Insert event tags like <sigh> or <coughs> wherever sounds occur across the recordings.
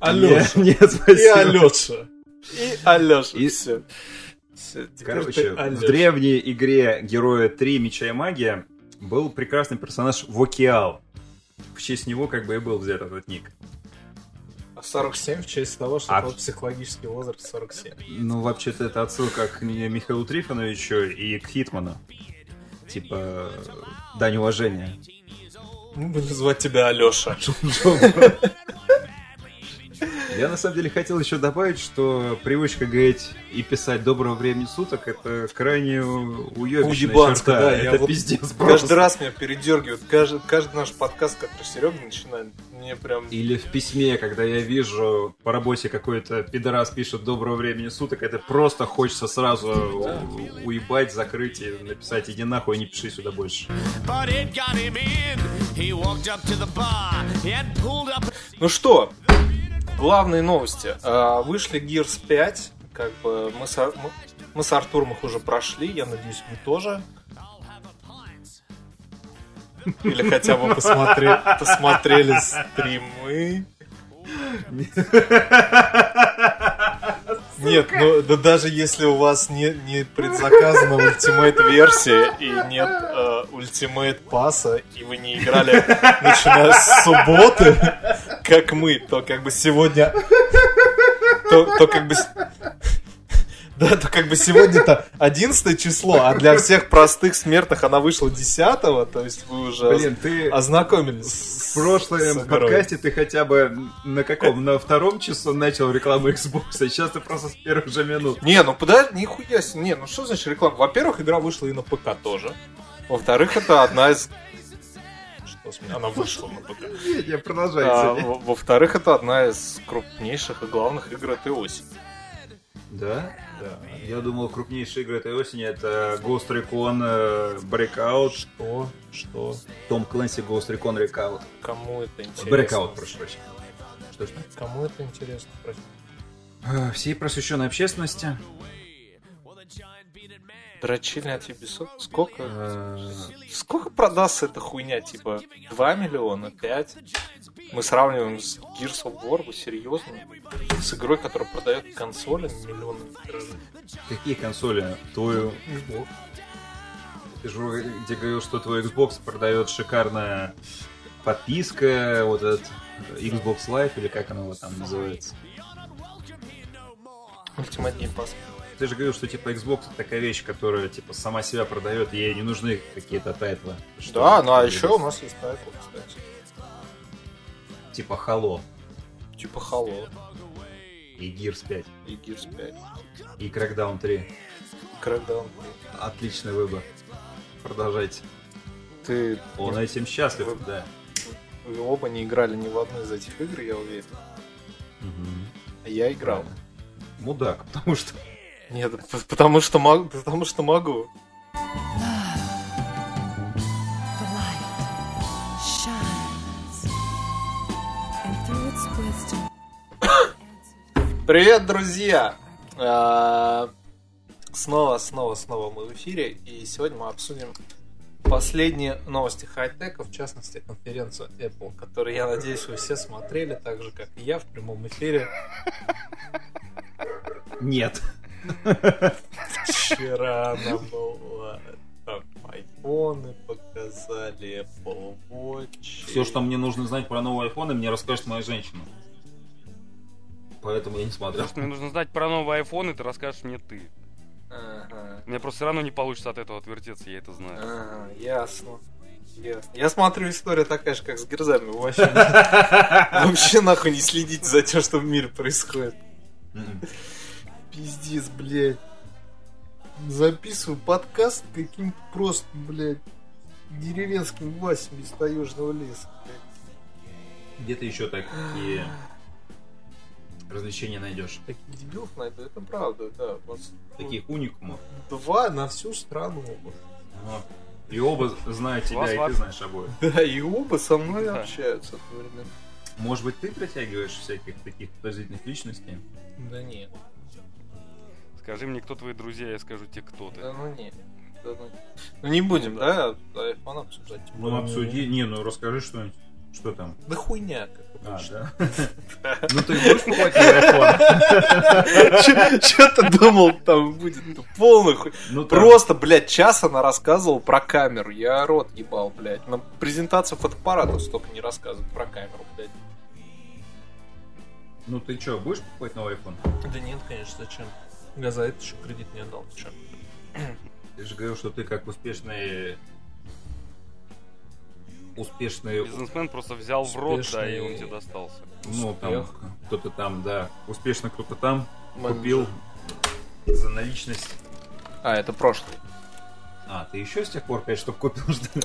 Алеша. Нет, И спасибо. Алеша. И Алеша. И- Все. Все, Короче, ты в Алёша. древней игре Героя 3 Меча и Магия был прекрасный персонаж Вокиал. В честь него как бы и был взят этот ник. А 47 в честь того, что А- тот психологический возраст 47. Ну, вообще-то это отсылка к Ми- Михаилу Трифоновичу и к Хитману. Типа, дань уважения. Мы будем звать тебя Алеша. <laughs> Я на самом деле хотел еще добавить, что привычка говорить и писать доброго времени суток это крайне уебищная Уебанская, черта. да, это вот пиздец Каждый просто. раз меня передергивает. Каждый, каждый наш подкаст, который Серега начинает, мне прям... Или в письме, когда я вижу по работе какой-то пидорас пишет доброго времени суток, это просто хочется сразу у- уебать, закрыть и написать иди нахуй, не пиши сюда больше. Ну что, главные новости. А, Вышли Gears 5. Как бы мы с, мы, мы с Артуром их уже прошли. Я надеюсь, вы тоже. Или хотя бы посмотре- посмотрели стримы. Нет, ну да даже если у вас не, не предзаказана ультимейт версия и нет э, ультимейт паса, и вы не играли начиная с субботы, как мы, то как бы сегодня... То, то как бы... Да, то как бы сегодня-то 11 число, а для всех простых смертных она вышла 10 то есть вы уже Блин, ты ознакомились в прошлом подкасте ты хотя бы на каком? На втором часу начал рекламу Xbox, а сейчас ты просто с первых же минут. Не, ну подожди, нихуя себе. Не, ну что значит реклама? Во-первых, игра вышла и на ПК тоже. Во-вторых, это одна из... Что меня? Она вышла на ПК. Не, не, А, Во-вторых, это одна из крупнейших и главных игр этой осени. Да? Да. Я думал, крупнейшие игры этой осени это Ghost Recon э, Breakout, Что? Что? Том Clancy Ghost Recon Breakout. Кому это интересно? Breakout, прошу прощения. Что ж? Кому это интересно? Прости. Э, Всей просвещенной общественности. Дрочильня от Ubisoft? Сколько? Э, Сколько продастся эта хуйня? Типа 2 миллиона? 5? Мы сравниваем с Gears of War, вы серьезно? С игрой, которая продает консоли миллионы. Какие консоли? Твою... Ты же где говорил, что твой Xbox продает шикарная подписка, вот этот Xbox Live, или как она вот там называется. Game Pass. Ты же говорил, что типа Xbox это такая вещь, которая типа сама себя продает, ей не нужны какие-то тайтлы. Что- Да, ну а еще у нас есть тайтл, кстати. Типа Halo Типа Halo и Gears 5 и Gears 5. и Crackdown 3. Crackdown. Отличный выбор. Продолжайте. Ты... Он этим счастлив, Вы- да. Вы оба не играли ни в одну из этих игр, я уверен. А я играл. Правильно. Мудак, <laughs> потому что Нет, потому что могу. Потому что могу. Привет, друзья! А, Снова, снова, снова мы в эфире, и сегодня мы обсудим последние новости хай-тека, в частности, конференцию Apple, которую, я надеюсь, вы все смотрели, так же, как и я в прямом эфире. нет. Вчера она была. Там айфоны показали, Apple Watch. Все, что мне нужно знать про новый iPhone, мне расскажет моя женщина. Поэтому я не смотрел. Все, что мне нужно знать про iPhone, и ты расскажешь мне ты. Ага, Мне просто все равно не получится от этого отвертеться, я это знаю. ага, ясно. Ясно. Я смотрю, история такая же, как с Герзами. Вообще, <laughs> вообще нахуй не следите за тем, что в мире происходит. Пиздец, блядь. Записываю подкаст каким-то просто, блядь, деревенским Васем из таежного леса. блядь. Где ты еще такие развлечения найдешь? Таких дебилов найду, это правда, да. Таких уникумов. два на всю страну. Ага. И оба знают тебя, Вас и ты знаешь обоих. <laughs> Да, и оба со мной Да. общаются одновременно. Может быть, ты притягиваешь всяких таких подозрительных личностей? Да нет, Скажи мне, кто твои друзья, я скажу тебе, кто ты. да ну. Да ну, ну не будем, да, айфон обсуждать. тем Ну, обсуди. Не, ну расскажи что-нибудь. Что там? Да хуйня, как А, да? Ну ты будешь покупать новый iPhone? <laughs> Че ты думал, там будет полный хуй? Ну, Просто, блядь, час она рассказывала про камеру. Я рот ебал, блядь. На презентацию фотоаппарата столько не рассказывают про камеру, блядь. Ну ты что, будешь покупать новый iPhone? Да нет, конечно, зачем? Я за это еще кредит не отдал, ты? Ты <clears throat> же говорил, что ты как успешный... Успешный... Бизнесмен просто взял в рот, да, и он Успешный тебе достался. Ну, там, кто-то там, да. Успешно кто-то там Менеджер. купил за наличность. А, это прошлый. А, ты еще с тех пор 5 штук купил, что ли?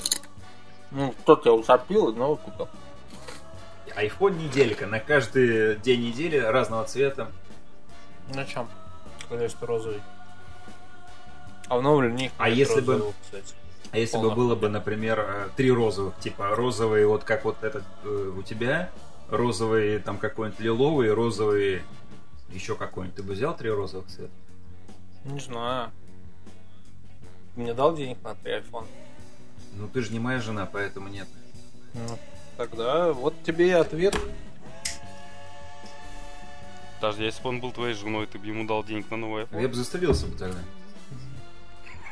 Ну, кто-то усопил и новый купил. iPhone неделька. На каждый день недели разного цвета. На чем? Конечно, розовый. А в новом них А если бы- розового, кстати. А если бы было бы, например, э, три розовых, типа розовый, вот как вот этот э, у тебя, розовый там какой-нибудь лиловый, розовый еще какой-нибудь. Ты бы взял три розовых цвета? Не знаю. Мне дал денег на три iPhone. Ну ты же не моя жена, поэтому нет. Ну, тогда вот тебе и ответ. Даже если бы он был твоей женой, ты бы ему дал денег на новый iPhone. Я бы застрелился бы тогда.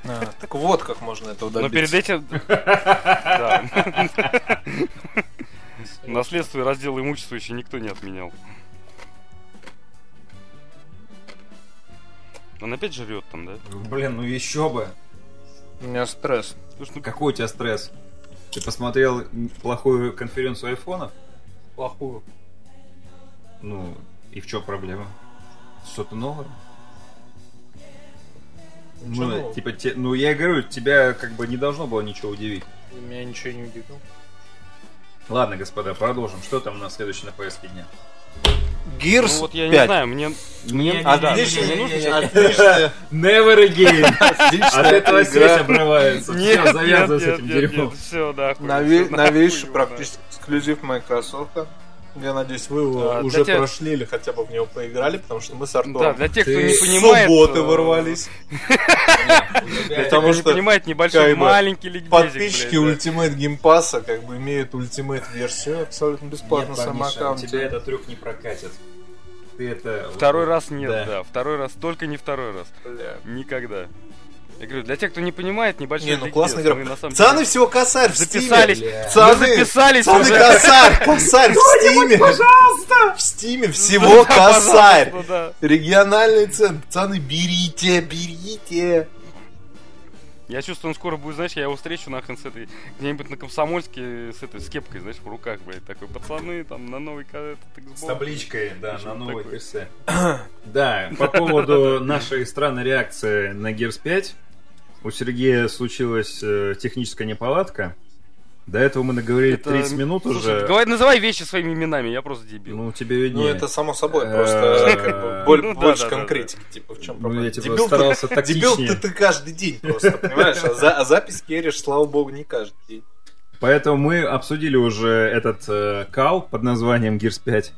А, так вот как можно Но добиться. перед этим... Да. Наследство и раздел имущества еще никто не отменял. Он опять жрет там, да? Блин, ну еще бы. У меня стресс. Слушай, ну Какой у тебя стресс? Ты посмотрел плохую конференцию айфонов? Плохую. Ну, и в чем проблема? Что-то новое? Ничего Ну, нового. типа, те- ну, я и говорю, тебя как бы не должно было ничего удивить. Меня ничего не удивил. Ладно, господа, продолжим. Что там у нас следующее на повестке дня? Gears ну вот я 5. не знаю, мне... Мне... Не, А, не, да, не, мне не, не не, нужно Never again! От этого связь обрывается. Нет, Все, завязывай с этим дерьмом. все, да. Новейший практически эксклюзив Microsoft. Я надеюсь, вы его Да, уже тех- прошли или хотя бы в него поиграли, потому что мы с Да, Артуром для тех, кто не понимает... субботы э, ворвались. <laughs> Для тех, Потому кто не что понимает, небольшой, маленький ликбезик, Подписчики да. Ultimate Game Pass как бы имеют Ultimate версию абсолютно бесплатно у аккаунте. тебя этот трюк не прокатит. Ты это... Второй раз нет, Да. да. Второй раз, только не второй раз. Бля. Никогда. Я говорю, для тех, кто не понимает, небольшой Не, ну классная Мы, игра. на самом Пацаны, деле всего косарь в Стиме. записались. Бля. Мы Пацаны, записались пацаны, уже. косарь, косарь в Стиме. В Стиме всего Да, косарь. пожалуйста, да. Региональный цен. Пацаны, берите, берите. Я чувствую, он скоро будет, знаешь, я его встречу нахрен с этой, где-нибудь на Комсомольске, с этой, с кепкой, знаешь, в руках, блядь, такой, пацаны, там, на новый этот Xbox. С табличкой, да, на новой. ПС. <clears throat> Да, по поводу нашей странной реакции на Gears 5. У Сергея случилась э, техническая неполадка. До этого мы наговорили Это- 30 минут Слушай, уже. говори- называй вещи своими именами, я просто дебил. Ну, тебе Ну, виднее. это само собой, просто <laughs> ну больше конкретики, типа, в чем Ну, проблема. я типа Дебил ты- старался Дебил <laughs> тактичнее. ты, ты каждый день просто, понимаешь? А, а запись керишь, слава богу, не каждый день. Поэтому мы обсудили уже этот э, кал под названием Gears 5.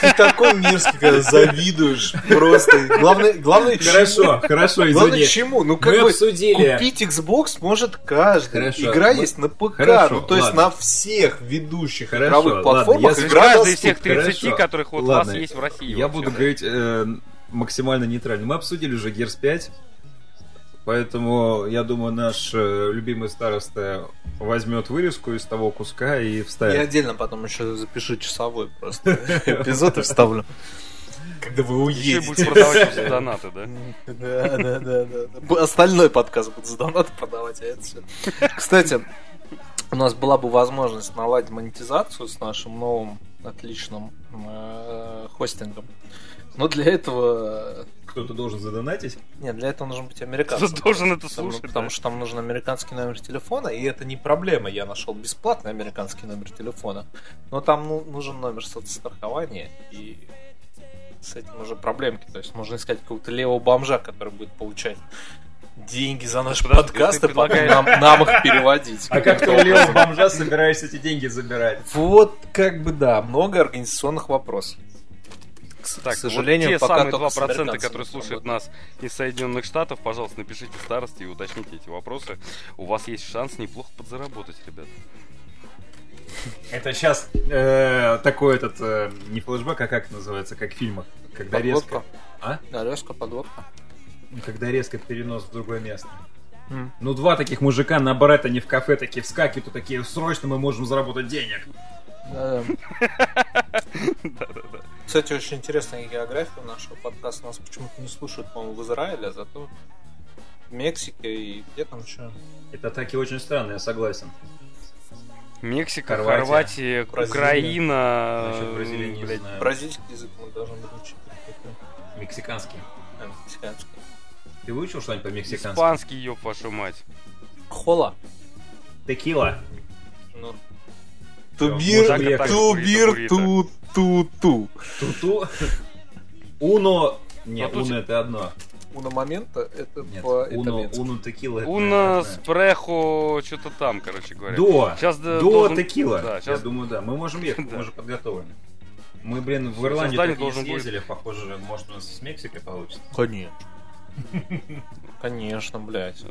Ты такой мерзкий, когда завидуешь просто. Главное, главное Хорошо, хорошо, Главное, извини. чему? Ну, как Мы бы, обсудили. купить Xbox может каждый. Хорошо, Игра мы- есть на ПК. Хорошо, ну, то есть на всех ведущих Хорошо, игровых платформах Каждый из тех доступна. 30, Хорошо. которых вот у вас есть в России. Я буду говорить э, максимально нейтрально. Мы обсудили уже Gears 5. Поэтому, я думаю, наш э, любимый староста возьмет вырезку из того куска и Я вставит. отдельно потом еще запишу часовой просто <laughs> эпизод и вставлю. Когда вы Еще уедете. будет продавать за донаты, да? Да, да, да, да. Остальной подкаст будет за донат продавать, а это все. Кстати, у нас была бы возможность наладить монетизацию с нашим новым отличным э, хостингом. Но для этого... Кто-то должен задонатить. Нет, для этого нужен быть <laughs> американцем. Кто должен это Потому, слушать? потому да? что там нужен американский номер телефона, и это не проблема. Я нашел бесплатный американский номер телефона. Но там ну, нужен номер соцстрахования, и с этим уже проблемки. То есть нужно искать какого-то левого бомжа, который будет получать деньги за наш Подожди, подкаст, а потом предлагаешь- нам, нам их переводить. А как ты у левого бомжа собираешься эти деньги забирать? Вот как бы да, много организационных вопросов. Так, к сожалению, вот те пока самые только 2%, с американцами которые слушают нас из Соединенных Штатов, пожалуйста, напишите старости и уточните эти вопросы. У вас есть шанс неплохо подзаработать, ребят. Это сейчас такой этот, э, не флешбэк, а как называется, как в фильмах. Когда резко... Подводка. А? Да, резко подводка. Когда резко перенос в другое место. Ну, два таких мужика на барет, они в кафе такие вскакивают, такие, срочно мы можем заработать денег. Кстати, очень интересная география нашего подкаста. Нас почему-то не слушают, по-моему, в Израиле, а зато в Мексике и где там что? Это таки очень странно, я согласен. Мексика, Хорватия. Хорватия, Бразилия. Украина. Насчет Бразилии не блядь, знаю. Бразильский язык мы должны быть учить. Мексиканский. А, мексиканский. Ты выучил что-нибудь по-мексикански? Испанский, ёб вашу мать. Хола. Текила. Тубир, тубир, ту, ту, ту. Туту. Уно. Нет, Ну, уно это одно. Уна момента это Нет, по уно, уно текила это Уна, одно. спрехо, что-то там, короче говоря. До. Сейчас да, До должен- Да, Да, Я сейчас думаю, да. Мы можем ехать, мы уже подготовлены. Мы, блин, в Ирландию Создание так не будет- съездили, похоже, может у нас с Мексикой получится. Конечно. <laughs> Конечно, блядь.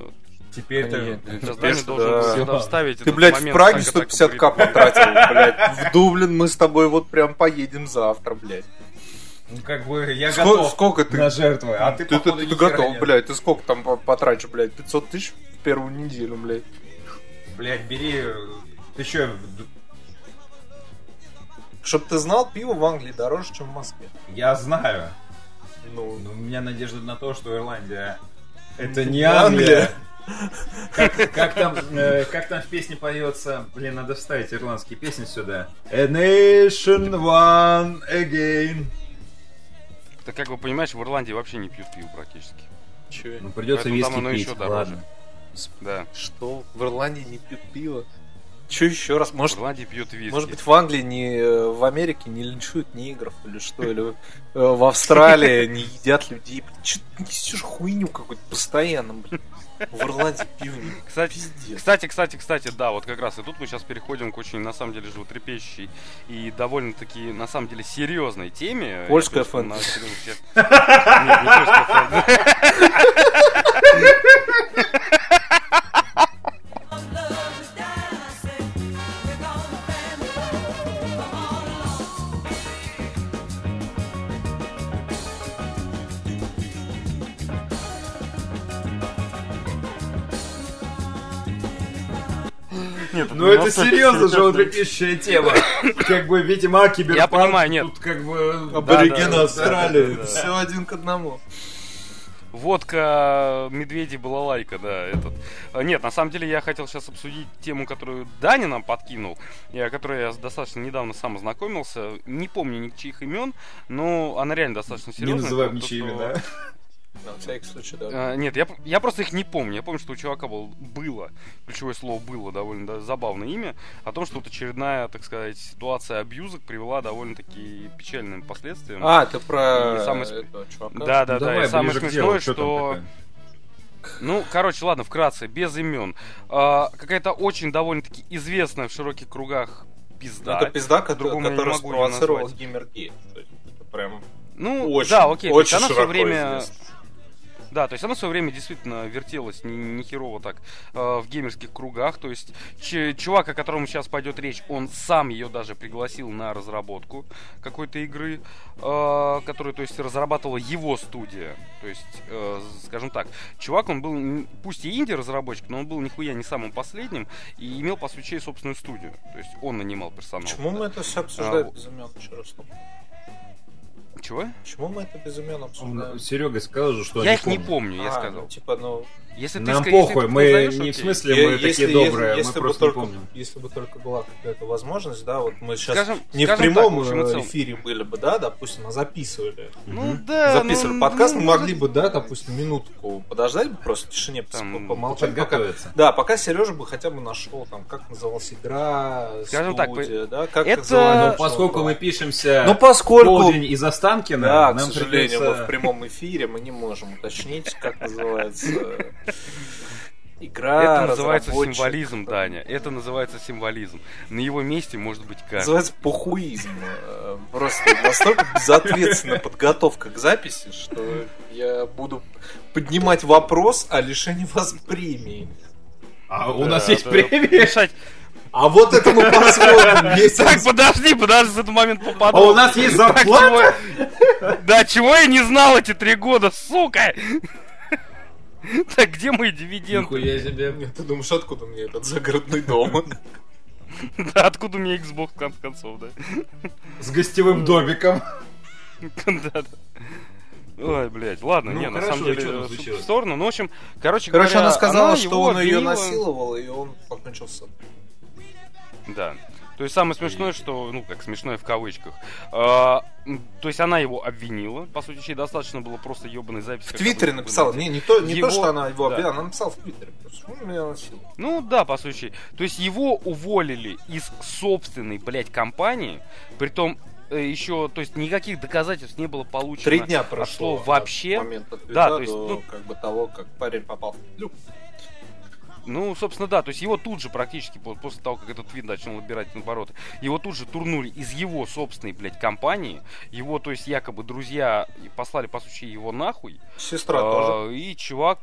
Теперь-то... Конечно. Создание Теперь, должен да. вставить Ты, блядь, в Праге так и так 150к будет. потратил, блядь. В Дублин мы с тобой вот прям поедем завтра, блядь. Ну, как бы, я Ско- готов Сколько ты? на жертвы, а ты, Ты, ты, походу, ты хера готов, нет. блядь. Ты сколько там по- потратишь, блядь? 500 тысяч в первую неделю, блядь. Блядь, бери... Ты чё, Чтоб ты знал, пиво в Англии дороже, чем в Москве. я знаю. Ну, Но у меня надежда на то, что Ирландия... Это не Англия. Англия. Как, как там, э, как там в песне поется, блин, надо вставить ирландские песни сюда. A nation one again. Ты как бы понимаешь, в Ирландии вообще не пьют пиво практически. че? Ну придется Поэтому там виски оно пить, еще дороже. ладно. Да. Что? В Ирландии не пьют пиво? Че еще раз? Может, Ирландии пьют виски. может быть, в Англии не в Америке не линчуют негров или что? Или э, в Австралии <laughs> не едят людей? Че ты несешь хуйню какую-то постоянно, блин? В Ирландии пиво Кстати, Пиздец. кстати, кстати, кстати, да, вот как раз и тут мы сейчас переходим к очень, на самом деле, животрепещущей и довольно-таки, на самом деле, серьезной теме. Польская серьезных щах- <laughs> Нет, не польская фэнтези. <laughs> Ну это серьезно серьезно. животрепещущая тема. Как бы Ведьма, Киберпанк. Я понимаю, нет. Тут как бы... Аборигены Австралии. Все один к одному. Водка, медведи, балалайка, да, этот. А, Нет, на самом деле я хотел сейчас обсудить тему, которую Даня нам подкинул, и о которой я достаточно недавно сам ознакомился. Не помню ничьих имен, но она реально достаточно Не серьезная. называем То, ничьи имена. На всякий случай, да. А, Нет, я, я просто их не помню. Я помню, что у чувака был, было, ключевое слово было довольно да, забавное имя, о том, что вот очередная, так сказать, ситуация абьюза привела довольно-таки печальным последствиям. А, ты про И этого чувака? да, да, да. Давай И самое смешное, что? Ну, короче, ладно, вкратце, без имен. А, какая-то очень довольно-таки известная в широких кругах пизда. Это пизда, По-другому я не которая спровоцировала есть Это прям Ну, очень, да, окей. очень она в широко свое время... известна. Да, то есть она в свое время действительно вертелась не, не херово так э, в геймерских кругах. То есть чувак, о котором сейчас пойдет речь, он сам ее даже пригласил на разработку какой-то игры, э, которую, то есть, разрабатывала его студия. То есть, э, скажем так, чувак, он был, пусть и инди-разработчик, но он был нихуя не самым последним и имел, по сути, собственную студию. То есть он нанимал персонал. Почему мы это все обсуждаем А, имен? Еще раз. Ну? Чего? Почему мы это без имен обсуждаем? Серега сказал же, что Я они их не помнят. помню, я А, сказал. ну, типа, ну... Если ты Нам если похуй, ты мы назовешь, не в окей. смысле Е- мы такие добрые, если мы просто только, не помним. Если бы только была какая-то возможность, да, вот мы сейчас Скажем- не в скажем прямом так, в общем э, эфире были бы, да, допустим, а записывали. Ну да, записывали ну, подкаст, ну, мы могли бы, да, допустим, минутку подождать бы просто в тишине, Там, помолчать. Пока, да, пока Сережа бы хотя бы нашел, там, как называлась игра, Скажем так, студия, да, как это- называлась, Ну, поскольку мы пишемся Ну, поскольку... полдень из Останкина, Да, к нам сожалению, мы в придется... прямом эфире мы не можем уточнить, как называется игра. Это называется разработчик. символизм, Даня. Это называется символизм. На его месте может быть каждый. Называется похуизм. Просто настолько безответственная подготовка к записи, что я буду поднимать вопрос о лишении вас премии. А у нас есть премия. Решать, А вот это мы посмотрим. <laughs> Если Так, подожди, подожди, в этот момент попаду. А у нас есть зарплата? Да, чего я не знал эти три года, сука? <laughs> Так, где мои дивиденды? Нихуя себе. Ты думаешь, откуда мне этот загородный дом? <laughs> Да, откуда у меня Xbox, в конце концов, да? С гостевым домиком. <laughs> Да, да. Ой, блядь, ладно, Ну, не, на хорошо, самом и деле, э, в сторону. Ну, в общем, короче Короче, говоря, она сказала, что его он ее насиловал, и он покончил с собой. Да. То есть самое смешное, что, ну, как смешное в кавычках. М, то есть она его обвинила. По сути, ей достаточно было просто ебаной записи. В Твиттере написала, не, не то, не Его- то, что она его да. обвиняла, она написала в Твиттере. Ну да, по сути. То есть его уволили из собственной, блядь, компании. Притом э, еще, то есть никаких доказательств не было получено. Три дня от прошло слова вообще. от твита Да, то есть, ну- как бы того, как парень попал в петлю. Ну, собственно, да. То есть его тут же практически, по- после того, как этот твит начал набирать обороты, его тут же турнули из его собственной, блядь, компании. Его, то есть, якобы друзья послали, по сути, его нахуй. Сестра А, тоже. И чувак...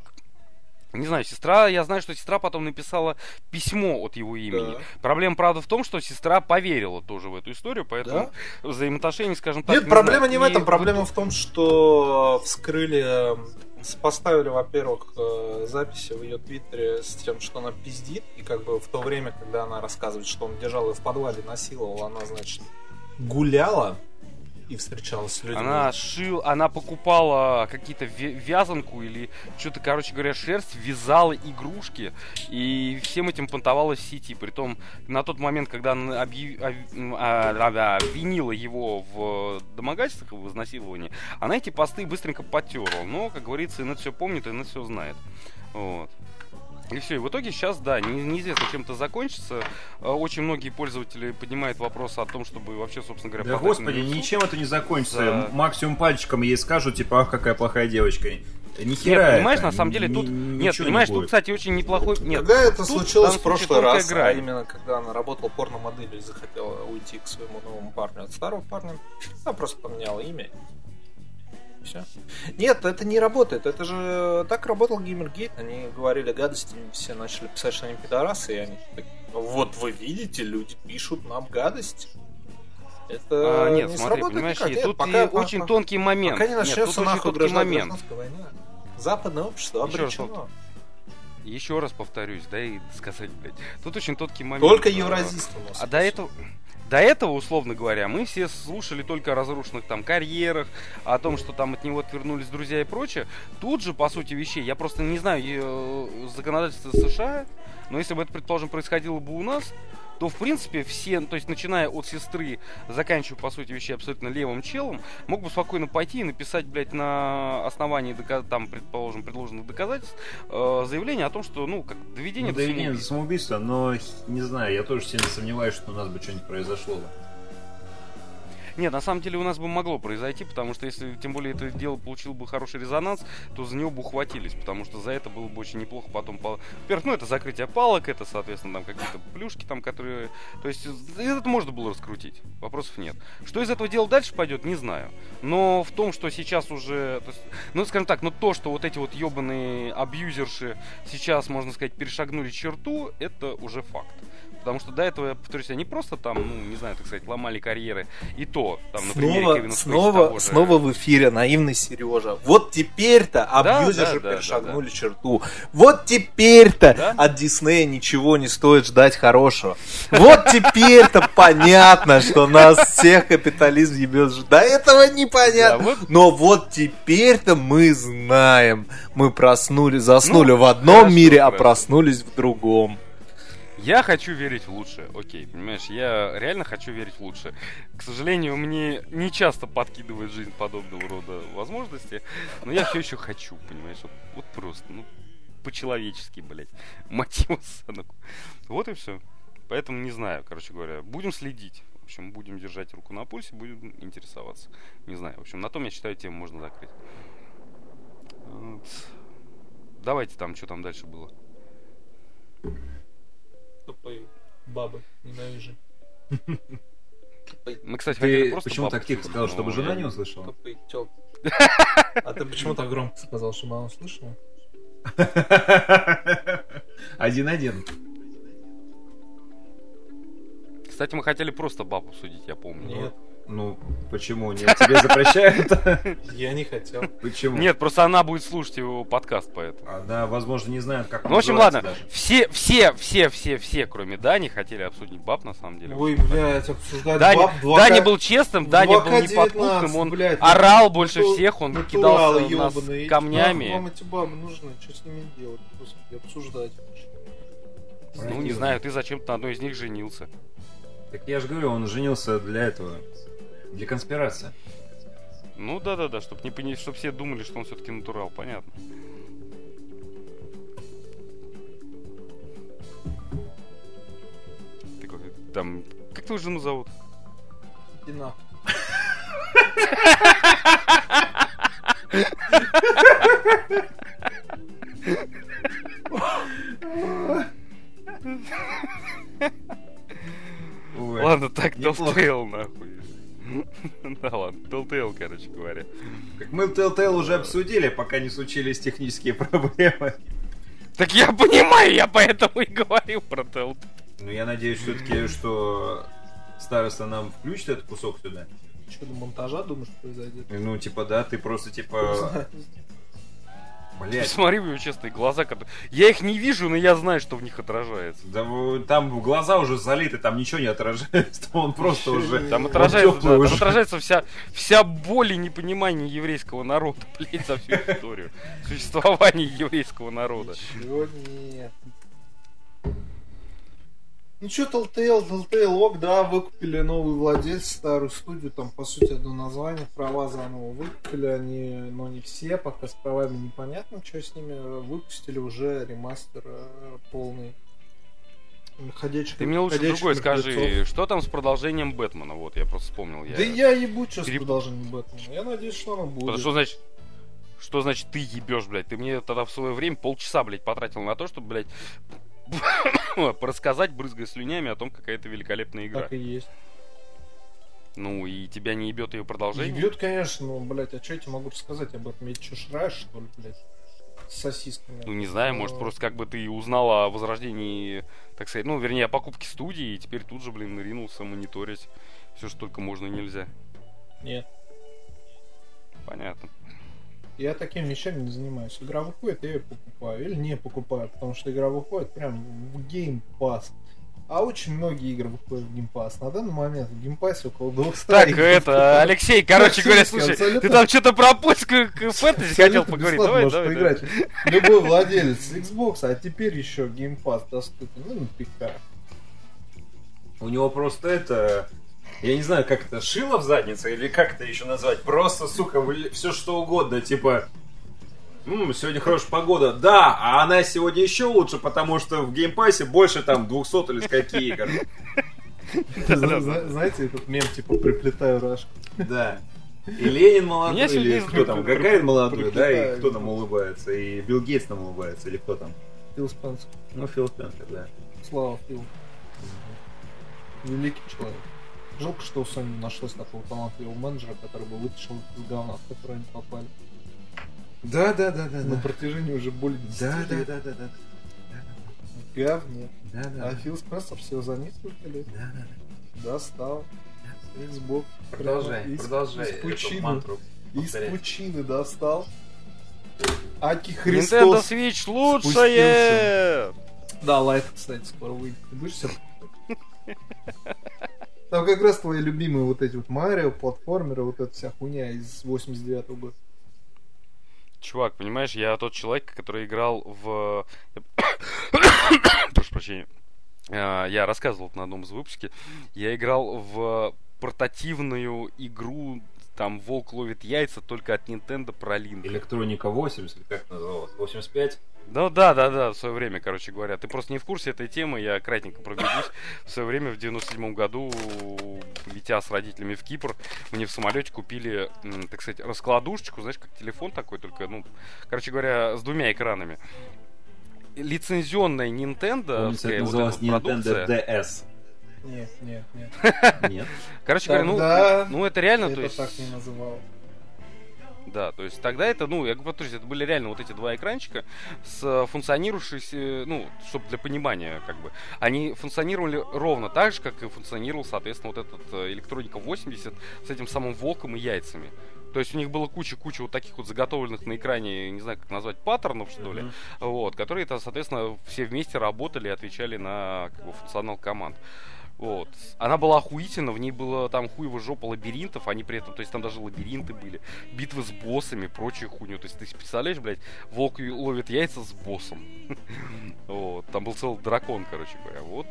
Не знаю, сестра, я знаю, что сестра потом написала письмо от его имени. Да. Проблема, правда, в том, что сестра поверила тоже в эту историю, поэтому взаимоотношения, скажем так, Нет, не проблема знаю. не в И этом. в Проблема в том, что вскрыли, поставили, во-первых, э, записи в ее твиттере с тем, что она пиздит, и как бы в то время, когда она рассказывает, что он держал ее в подвале, насиловал, она, значит, гуляла и встречалась с людьми. Она шил, она покупала какие-то вязанку или что-то, короче говоря, шерсть, вязала игрушки и всем этим понтовалась в сети. Притом на тот момент, когда она объяв- а, а, обвинила его в домогательствах в изнасиловании, она эти посты быстренько потерла. Но, как говорится, Инет все помнит, Инет все знает. Вот. И все, и в итоге сейчас, да, не- неизвестно, чем это закончится. Э, Очень многие пользователи поднимают вопрос о том, чтобы вообще, собственно говоря, Да на господи, ничем это не закончится. За- М- Максимум пальчиком ей скажут, типа, ах, какая плохая девочка. Ни Нет, хера понимаешь, это. на самом деле Ни- тут... Нет, не понимаешь, тут, будет. кстати, очень неплохой... Нет, Когда это тут случилось в прошлый раз, а грань. именно когда она работала порномоделью и захотела уйти к своему новому парню от старого парня, она просто поменяла имя. Все. Нет, это не работает. Это же так работал Геймергейт. Они говорили гадости, все начали писать, что они пидорасы, и они такие, «Ну вот вы видите, люди пишут нам гадости. Это А, нет, не смотри, понимаешь, никак. Нет, тут пока- и очень пока- тонкий момент. Пока не Нет, начнется очень нахуй граждан- момент. война. Западное общество Еще раз обречено. Еще раз повторюсь, да и сказать, блядь. Тут очень тонкий момент. Только А, евразисты у нас. А до этого... До этого, условно говоря, мы все слушали только о разрушенных там карьерах, о том, что там от него отвернулись друзья и прочее. Тут же, по сути вещей, я просто не знаю э, законодательство США, но если бы это, предположим, происходило бы у нас, то, в принципе, все, то есть, начиная от сестры, заканчивая, по сути вещей, абсолютно левым челом, мог бы спокойно пойти и написать, блядь, на основании, там, предположим, предложенных доказательств, э, заявление о том, что, ну, как доведение Ну, до доведение до самоубийства. самоубийства, но не знаю, я тоже сильно сомневаюсь, что у нас бы что-нибудь произошло. Нет, на самом деле у нас бы могло произойти, потому что если, тем более, это дело получило бы хороший резонанс, то за него бы ухватились, потому что за это было бы очень неплохо потом... по- Во-первых, ну, это закрытие палок, это, соответственно, там какие-то плюшки там, которые... То есть, это можно было раскрутить, вопросов нет. Что из этого дела дальше пойдет, не знаю. Но в том, что сейчас уже... то есть, ну, скажем так, но то, что вот эти вот ебаные абьюзерши сейчас, можно сказать, перешагнули черту, это уже факт. Потому что до этого, я повторюсь, они просто там, ну, не знаю, так сказать, ломали карьеры. И то, там, на примере Снова, снова, снова в эфире наивный Сережа. Вот теперь-то Да, абьюзеры да, да, перешагнули черту. Вот теперь-то Да? от Диснея ничего не стоит ждать хорошего. Вот теперь-то понятно, что нас всех капитализм ебет. До этого непонятно. Да. Но вот теперь-то мы знаем. Мы проснулись, заснули Ну, в одном мире, а проснулись в другом. Я хочу верить в лучшее, окей, понимаешь, я реально хочу верить в лучшее. К сожалению, мне не часто подкидывает жизнь подобного рода возможности, но я все еще хочу, понимаешь, вот, вот просто, ну, по-человечески, блядь, <laughs> мать его санок. Вот и все. Поэтому не знаю, короче говоря, будем следить. В общем, будем держать руку на пульсе, будем интересоваться. Не знаю, в общем, на том, я считаю, тему можно закрыть. Вот. Давайте там, что там дальше было. Тупые бабы, ненавижу. Мы, кстати, хотели Ты просто почему так тихо сказал, чтобы жена не услышала? Тупые тёлки. <laughs> А ты почему так громко сказал, чтобы она услышала? Кстати, мы хотели просто бабу судить, я помню. Нет, Ну, почему? Нет, тебе запрещают? <laughs> я не хотел. Почему? Нет, просто она будет слушать его подкаст, поэтому. Она, возможно, не знает, как Ну, в общем, ладно. даже. Все, все, все, все, все, кроме Дани, хотели обсудить баб, на самом деле. Ой, блядь, обсуждать Даня, баб 2К был честным, в Даня был 2К19, неподкупным, он блядь, орал нату- больше всех, он кидался в нас камнями. Вам эти бабы нужны, что с ними делать? Господи, обсуждать. Ну, не знаю, ты зачем-то на одной из них женился. Так я же говорю, он женился для этого. Для конспирации. Ну да-да-да, чтобы не пони... чтоб все думали, что он все-таки натурал, понятно. Такой, там, как твою жену зовут? Ой. Ладно, так. Telltale, нахуй. <laughs> Да ладно, Telltale, короче говоря. Как мы Telltale уже обсудили, пока не случились технические <laughs> проблемы. Так я понимаю, я поэтому и говорил про Telltale. Но я надеюсь все-таки, что староста нам включит этот кусок сюда. Что до монтажа думаешь произойдет? Ну, типа, да, ты просто, типа... Блять. Посмотри <laughs> в его честные глаза, которые... Я их не вижу, но я знаю, что в них отражается. Да там глаза уже залиты, там ничего не отражается. <laughs> Он просто уже... Там он отражается, тёплый да, уже. там отражается вся, вся боль и непонимание еврейского народа, <laughs> блядь, за всю историю существования еврейского народа. Чего нет? Ну что, Telltale, Telltale, ок, да, выкупили новый владелец, старую студию, там, по сути, одно название, права заново выкупили они, но не все, пока с правами непонятно, что с ними, выпустили уже ремастер э, полный. Ходячих, Ты мне лучше другой скажи, мертвецов. что там с продолжением Бэтмена? Вот, я просто вспомнил. Я... Да я ебу сейчас Переп- продолжение Бэтмена. Я надеюсь, что оно будет. Что значит... Что значит ты ебешь, блядь? Ты мне тогда в свое время полчаса, блядь, потратил на то, чтобы, блядь, <coughs> рассказать, брызгая слюнями о том, какая это великолепная игра. Так и есть. Ну, и тебя не ебет ее продолжение? Ебет, конечно, но, блядь, а что я тебе могу рассказать об этом? Я что, шраешь, что ли, блядь? С сосисками. Ну, не знаю, может, Ну, просто как бы ты узнал о возрождении, так сказать, ну, вернее, о покупке студии, и теперь тут же, блин, ринулся мониторить все, что только можно и нельзя. Нет. Понятно. Я такими вещами не занимаюсь. Игра выходит, я ее покупаю. Или не покупаю, потому что игра выходит прям в Game Pass. А очень многие игры выходят в Game Pass. На данный момент в Game Pass около 200 Так, игр. это, Алексей, короче Абсолютно, говоря, слушай, абсолютно. ты там что-то про польскую к- фэнтези хотел поговорить? Давай, давай, поиграть. давай. Любой владелец Xbox, а теперь еще Game Pass доступен. Ну, на ПК. У него просто это... Я не знаю, как это, шило в заднице или как это еще назвать. Просто, сука, все что угодно, типа... «М, сегодня хорошая погода. Да, а она сегодня еще лучше, потому что в Game Pass е больше там 200 или скольки игр. Зна- зна- Знаете, этот мем, типа, приплетаю рашку. Да. И Ленин молодой, или кто там, Гагарин молодой, да, и кто там улыбается, и Билл Гейтс там улыбается, или кто там? Фил Спенсер. Ну, Фил Спенсер, да. Слава Фил. Великий человек. Жалко, что у Sony не нашлось такого талантливого менеджера, который бы вытащил из говна, в который они попали. Да, да, да, да, На протяжении уже более 10 Да, да, лет. да, да, да. В говне. Да, да, А Фил Спенсер всего за несколько лет да, да. достал Xbox. Продолжай, из- продолжай Из пучины. Из пучины достал. Аки Nintendo Христос. Switch лучшее! Да, лайт, кстати, скоро выйдет. Ты будешь себе <laughs> Там как раз твои любимые вот эти вот Марио, платформеры, вот эта вся хуйня из 89 года. Чувак, понимаешь, я тот человек, который играл в... <coughs> Прошу прощения. А, Я рассказывал на одном из выпусков. Я играл в портативную игру, там, Волк ловит яйца, только от Nintendo про Линк. Электроника 80, или как называлось? 85? Ну да, да, да, в свое время, короче говоря. Ты просто не в курсе этой темы, я кратенько пробегусь. <laughs> В свое время, в 97 году, летя с родителями в Кипр, мне в самолете купили, так сказать, раскладушечку, знаешь, как телефон такой, только, ну, короче говоря, с двумя экранами. Лицензионная Nintendo, Помните, это вот продукция. Nintendo DS. Нет, нет, нет. <laughs> Нет. Короче говоря, ну, ну это реально, то Это есть... так не называл. Да, то есть тогда это, ну, я говорю, это были реально вот эти два экранчика с функционирующими, ну, чтобы для понимания, как бы, они функционировали ровно так же, как и функционировал, соответственно, вот этот э, электроника 80 с этим самым волком и яйцами. То есть у них было куча-куча вот таких вот заготовленных на экране, не знаю, как назвать, паттернов, что ли, вот, которые, то, соответственно, все вместе работали и отвечали на как бы, функционал команд. Вот. Она была охуительна, в ней было там хуево жопа лабиринтов, они при этом, то есть там даже лабиринты были, битвы с боссами, прочую хуйню. То есть ты представляешь, блядь, волк ловит яйца с боссом. <laughs> Вот. Там был целый дракон, короче говоря. Вот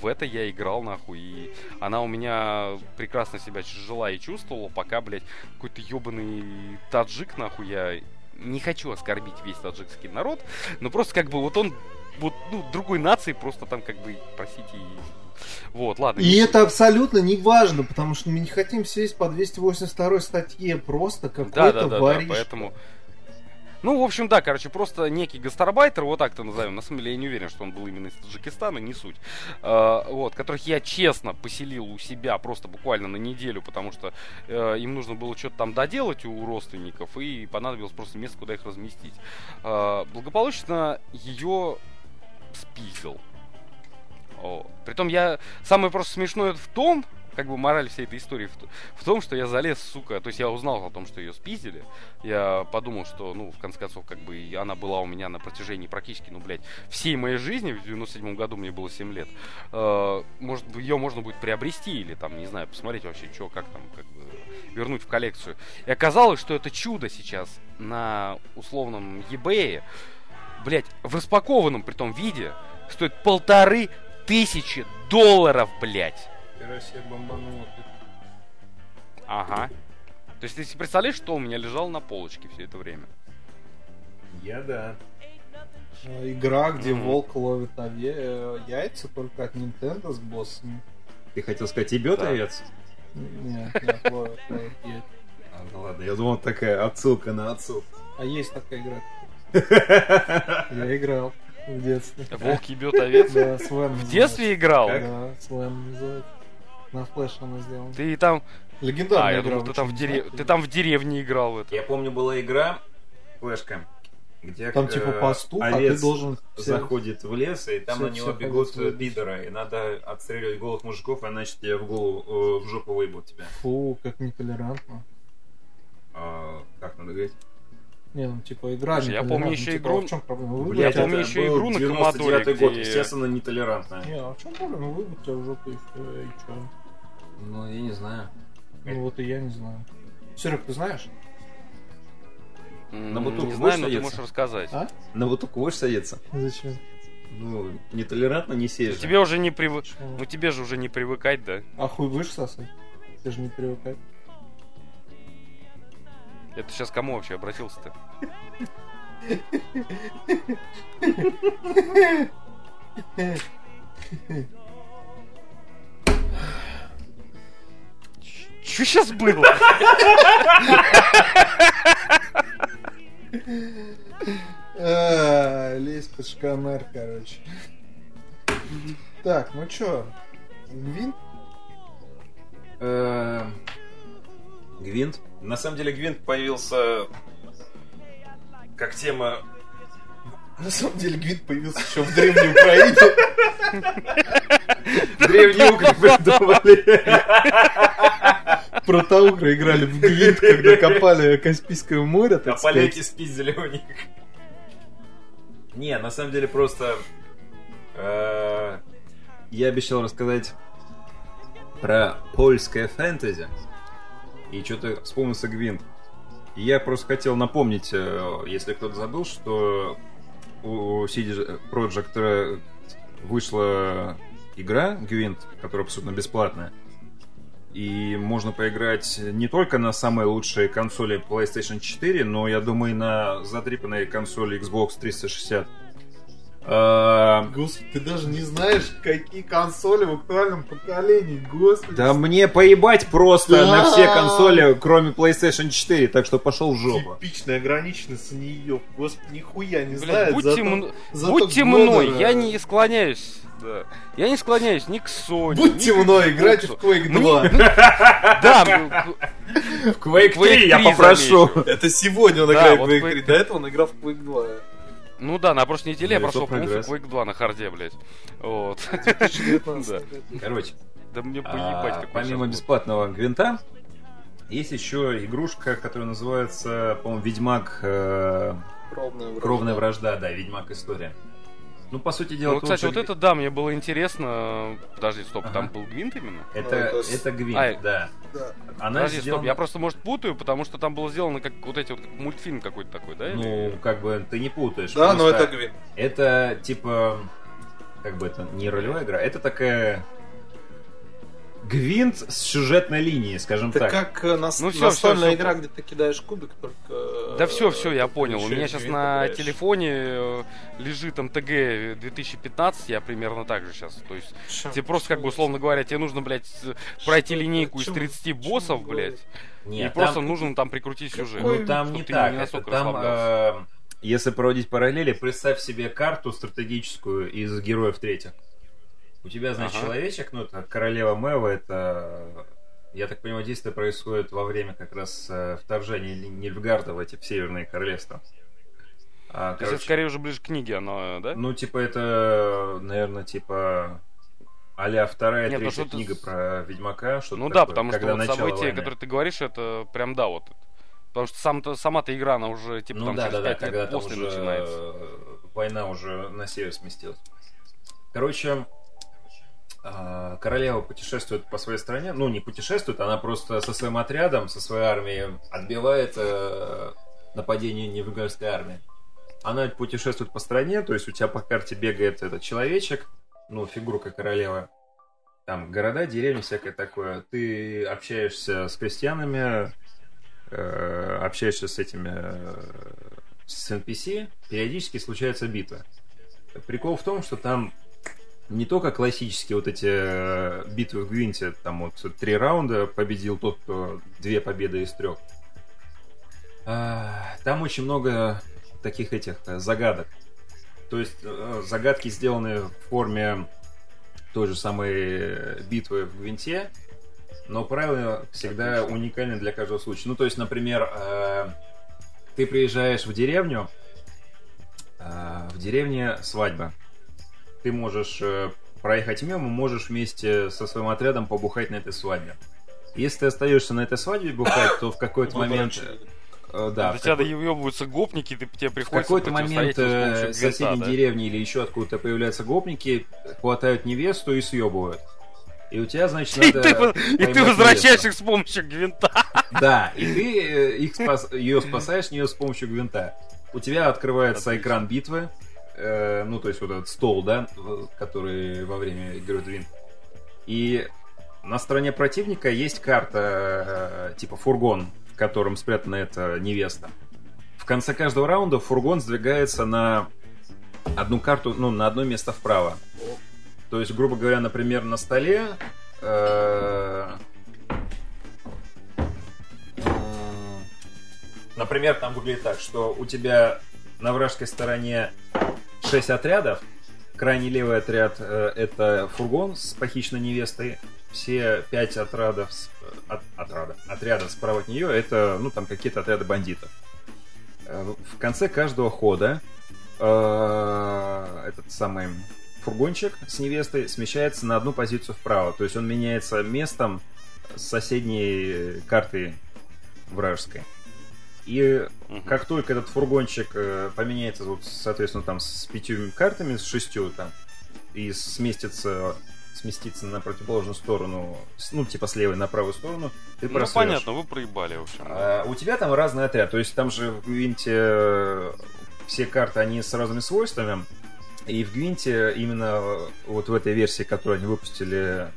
в это я играл, нахуй, и она у меня прекрасно себя жила и чувствовала, пока, блядь, какой-то ебаный таджик, нахуй, я не хочу оскорбить весь таджикский народ, но просто как бы вот он вот, ну, другой нации просто там как бы, простите, вот, ладно. И не это абсолютно не важно, потому что мы не хотим сесть по 282 статье, просто Да, да, какой-то да, да, воришка. поэтому... Ну, в общем, да, короче, просто некий гастарбайтер, вот так-то назовем. На самом деле, я не уверен, что он был именно из Таджикистана, не суть. А, вот, которых я честно поселил у себя просто буквально на неделю, потому что э, им нужно было что-то там доделать у родственников, и понадобилось просто место, куда их разместить. А, благополучно ее спиздил. О. Притом я... Самое просто смешное в том, как бы мораль всей этой истории в, в том, что я залез, сука, то есть я узнал о том, что ее спиздили. Я подумал, что, ну, в конце концов, как бы она была у меня на протяжении практически, ну, блядь, всей моей жизни. В 97 году мне было 7 лет. Э, может, ее можно будет приобрести или там, не знаю, посмотреть вообще, что, как там, как бы вернуть в коллекцию. И оказалось, что это чудо сейчас на условном eBay, блядь, в распакованном при том виде стоит полторы тысячи долларов, блядь. Россия бомбанула. Ага. То есть ты себе представляешь, что у меня лежало на полочке все это время? Я да. А, Игра, где Мгм. волк ловит ове- э, яйца только от Nintendo с боссами. Ты хотел сказать, ебет Да. овец? Нет, нет, ловит, яйца. Ладно, я думал, такая отсылка на отцу. А есть такая игра. <laughs> Я играл в детстве. Волк ебет овец? Да, Свен В детстве играл? Да, Свен называется. На флеш она сделана. Ты там... Легендарная А, я думал, ты там, в не дере- знаете? ты там в деревне играл в это. Я помню, была игра, флешка, где Там э, типа пастух, а ты должен... заходит в лес, и там всех- на него бегут пидоры, и надо отстреливать голых мужиков, иначе тебе в голову, э, в жопу выебут тебя. Фу, как нетолерантно. А, как надо говорить? Не, ну типа игра Слушай, я помню еще Типа, игру- а в чем проблема? Вы Блядь, тебя- помню еще игру на 99-й Commodore, год, где- естественно, нетолерантная. Не, а в чем проблема? Ну выбить тебя в жопу и все, и чё? Ну, я не знаю. Ну вот и я не знаю. Серег, ты знаешь? На бутылку Не знаю, но ты можешь рассказать. А? На такой будешь садиться? Зачем? Ну, нетолерантно не сеешь. же. Тебе уже не привык... Ну тебе же уже не привыкать, да? А хуй будешь сосать? Ты же не привыкай. Это сейчас кому вообще обратился-то? Что сейчас было? Лезь под шканер, короче. Так, ну чё? Гвинт? Э, Гвинт. На самом деле Гвинт появился как тема... На самом деле Гвинт появился еще в Древней Украине. Древние угли придумали. Протоугры играли в Гвинт, когда копали Каспийское море, так А поляки спиздили у них. Не, на самом деле просто... э, Я обещал рассказать про польское фэнтези. И что-то вспомнился Гвинт. И я просто хотел напомнить, э, если кто-то забыл, что у CD Projekt вышла игра Гвинт, которая абсолютно бесплатная. И можно поиграть не только на самой лучшей консоли PlayStation 4, но, я думаю, и на задрипанной консоли Xbox 360. Господи, ты даже не знаешь, какие консоли в актуальном поколении, господи. Да мне поебать просто Да. на все консоли, кроме PlayStation 4, так что пошел в жопу. Типичная ограниченность не Господи, нихуя не знает. будьте, зато- мн- зато будьте мной, я не склоняюсь. да. Я не склоняюсь ни к Sony. Будьте ни мной, играйте в Quake Мне- 2. Да, м- В Quake 3 Quake я 3 попрошу. Это сегодня он Да, играет в Quake 3. До этого он играл в Quake 2. Ну да, на прошлой неделе я прошел полностью. Quake 2 на харде, блядь. Вот. 2019. <laughs> Короче, Да мне а, поебать, какой помимо бесплатного гвинта, есть еще игрушка, которая называется, по-моему, Ведьмак э, Кровная вражда. Кровная вражда, да, Ведьмак история. Ну, по сути дела, Ну, кстати, вот это да, мне было интересно. Подожди, стоп, Ага. там был гвинт именно? это, это Гвинт, А, да. Да. Она Подожди, сделана... стоп, я просто, может, путаю, потому что там было сделано как вот эти вот как мультфильм какой-то такой, да? Ну, или- как бы ты не путаешь. Да, но это Гвин. Это типа... Как бы это не ролевая игра, это такая... Гвинт с сюжетной линией, скажем Это так. как э, нас- Ну, настольная игра, где ты кидаешь кубик, только... э, Да все, все, я понял. У меня сейчас на телефоне э, лежит МТГ 2015, я примерно так же сейчас. То есть, тебе просто, как бы, условно говоря, тебе нужно, блядь, пройти Что- линейку из чём- 30 о чём боссов, блядь. Нет, и там- просто нужно там прикрутить сюжет. Ну, там не ты так. не это там, расслаблялся. э, если проводить параллели, представь себе карту стратегическую из героев третьих. У тебя, значит, Ага. человечек, ну, это королева Мэва, это, я так понимаю, действие происходит во время как раз э, вторжения Ниль- Нильфгарда в эти в Северные Королевства. А, То есть, короче, это скорее уже ближе к книге, оно, да? Ну, типа, это, наверное, типа а-ля вторая, Нет, ну третья что-то книга с- про Ведьмака. что-то Ну да, такое, потому что когда вот события, войны. которые ты говоришь, это прям да, вот. Потому что сам сама-то игра, она уже, типа, Ну там да, через да, да, 5 когда лет там после уже начинается. война уже на север сместилась. Короче, королева путешествует по своей стране. Ну, не путешествует, она просто со своим отрядом, со своей армией отбивает э, нападение невыгорской армии. Она путешествует по стране, то есть у тебя по карте бегает этот человечек, ну, фигурка королевы. Там города, деревни, всякое такое. Ты общаешься с крестьянами, э, общаешься с этими э, с NPC, периодически случаются битвы. Прикол в том, что там не только классические вот эти э, битвы в Гвинте, там вот три раунда победил тот, кто две победы из трех. А, Там очень много таких этих э, загадок. То есть э, загадки сделаны в форме той же самой битвы в Гвинте, но правила всегда уникальны для каждого случая. Ну, то есть, например, ты приезжаешь в деревню, в деревне свадьба. Ты можешь э, проехать мимо, можешь вместе со своим отрядом побухать на этой свадьбе. Если ты остаешься на этой свадьбе бухать, то в какой-то <laughs> момент... э, Да, До в тебя доебываются гопники, ты, тебе в приходится какой-то момент э, соседней да? деревни или еще откуда-то появляются гопники, хватают невесту и съебывают. И у тебя, значит, <laughs> И надо ты, во- и ты возвращаешь невесту. их с помощью гвинта. <laughs> Да, и ты э, их спас... ее спасаешь нее с помощью гвинта. У тебя открывается Отлично. экран битвы, э, ну, то есть вот этот стол, да, который во время игры Двин. И на стороне противника есть карта, э, типа фургон, в котором спрятана эта невеста. В конце каждого раунда фургон сдвигается на одну карту, ну, на одно место вправо. То есть, грубо говоря, например, на столе э, Например, там выглядит так, что у тебя на вражеской стороне 6 отрядов. Крайний левый отряд э, это фургон с похищенной невестой. Все 5 отрядов, с- э, от- отряда- отрядов справа от нее это ну там какие-то отряды бандитов. Э, В конце каждого хода э, этот самый фургончик с невестой смещается на одну позицию вправо. То есть он меняется местом с соседней карты вражеской. И Мгм. как только этот фургончик э, поменяется, вот, соответственно, там с пятью картами, с шестью там, и сместится, сместится на противоположную сторону, ну, типа с левой на правую сторону, ты Ну, просрешь. понятно, вы проебали, в общем. А, у тебя там разный отряд, то есть там же в Гвинте э, все карты, они с разными свойствами, и в Гвинте именно э, вот в этой версии, которую они выпустили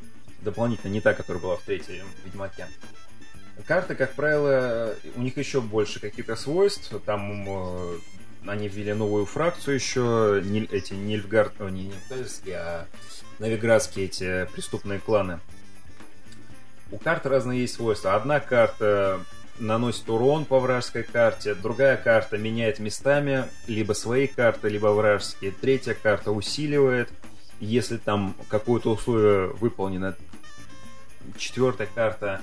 дополнительно, не та, которая была в третьем Ведьмаке, карты, как правило, у них еще больше каких-то свойств, там э, они ввели новую фракцию еще, Ниль- эти Нильфгард, о, не Нильфгардские, а Новиградские эти преступные кланы. У карт разные есть свойства. Одна карта наносит урон по вражеской карте, другая карта меняет местами либо свои карты, либо вражеские. Третья карта усиливает, если там какое-то условие выполнено. Четвертая карта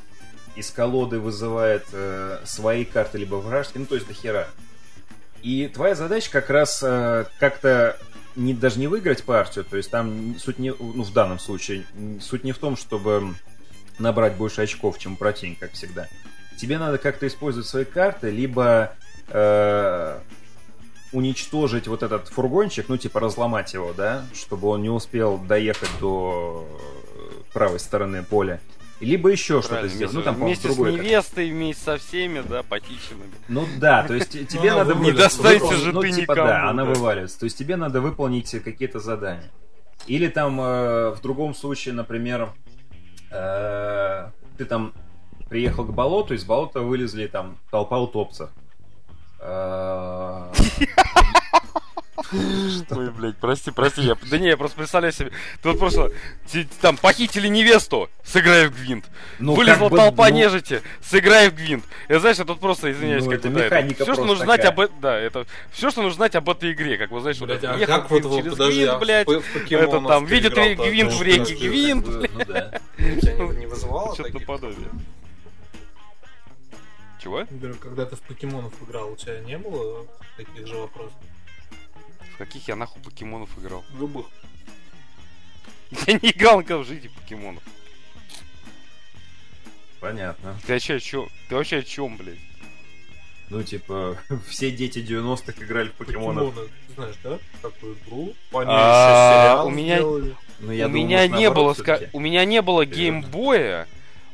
из колоды вызывает э, свои карты, либо вражеские, ну то есть до хера. И твоя задача как раз э, как-то не, даже не выиграть партию, то есть там суть не, ну в данном случае, суть не в том, чтобы набрать больше очков, чем противник, как всегда. Тебе надо как-то использовать свои карты, либо э, уничтожить вот этот фургончик, ну типа разломать его, да, чтобы он не успел доехать до э, правой стороны поля. Либо еще что-то сделать. Ну там, вместе с невестой, вместе со всеми, да, похищенными. Ну да, то есть <laughs> тебе она надо вы- Не выполнить- же ну, ты типа, никому, Да, она вываливается. То есть тебе надо выполнить какие-то задания. Или там э, в другом случае, например, э, ты там приехал к болоту, из болота вылезли там толпа утопцев. <laughs> Э, Ой, блядь, прости, прости, я, да не, я просто представляю себе, ты вот просто, там, похитили невесту, сыграй в гвинт, Ну, вылезла как бы, толпа ну- нежити, сыграй в гвинт. Я, знаешь, я тут просто, извиняюсь, Ну, как это бы, да, механика все, что нужно знать такая. об этом, да, это все, что нужно знать об этой игре, как вы знаешь, вот Блядь, это, а ехал как вот, вот, через подожди, гвинт, а в блядь, в покемонов это там, видит играл, гвинт это в реке, гвинт, это? блядь. Ну да. Не, вызывало что-то подобие. Чего? Когда ты в покемонов играл, у тебя не было таких же вопросов? Каких я нахуй покемонов играл? <laughs> Любых. Я не играл никогда в жизни покемонов. Понятно. Ты вообще о чем? Ты вообще о чем, блядь? Ну, типа, <laughs> все дети 90-х играли в покемонов. Покемоны, ты знаешь, да? Такую игру. По А, у меня-. Ну, у думал, меня не было у меня не было геймбоя,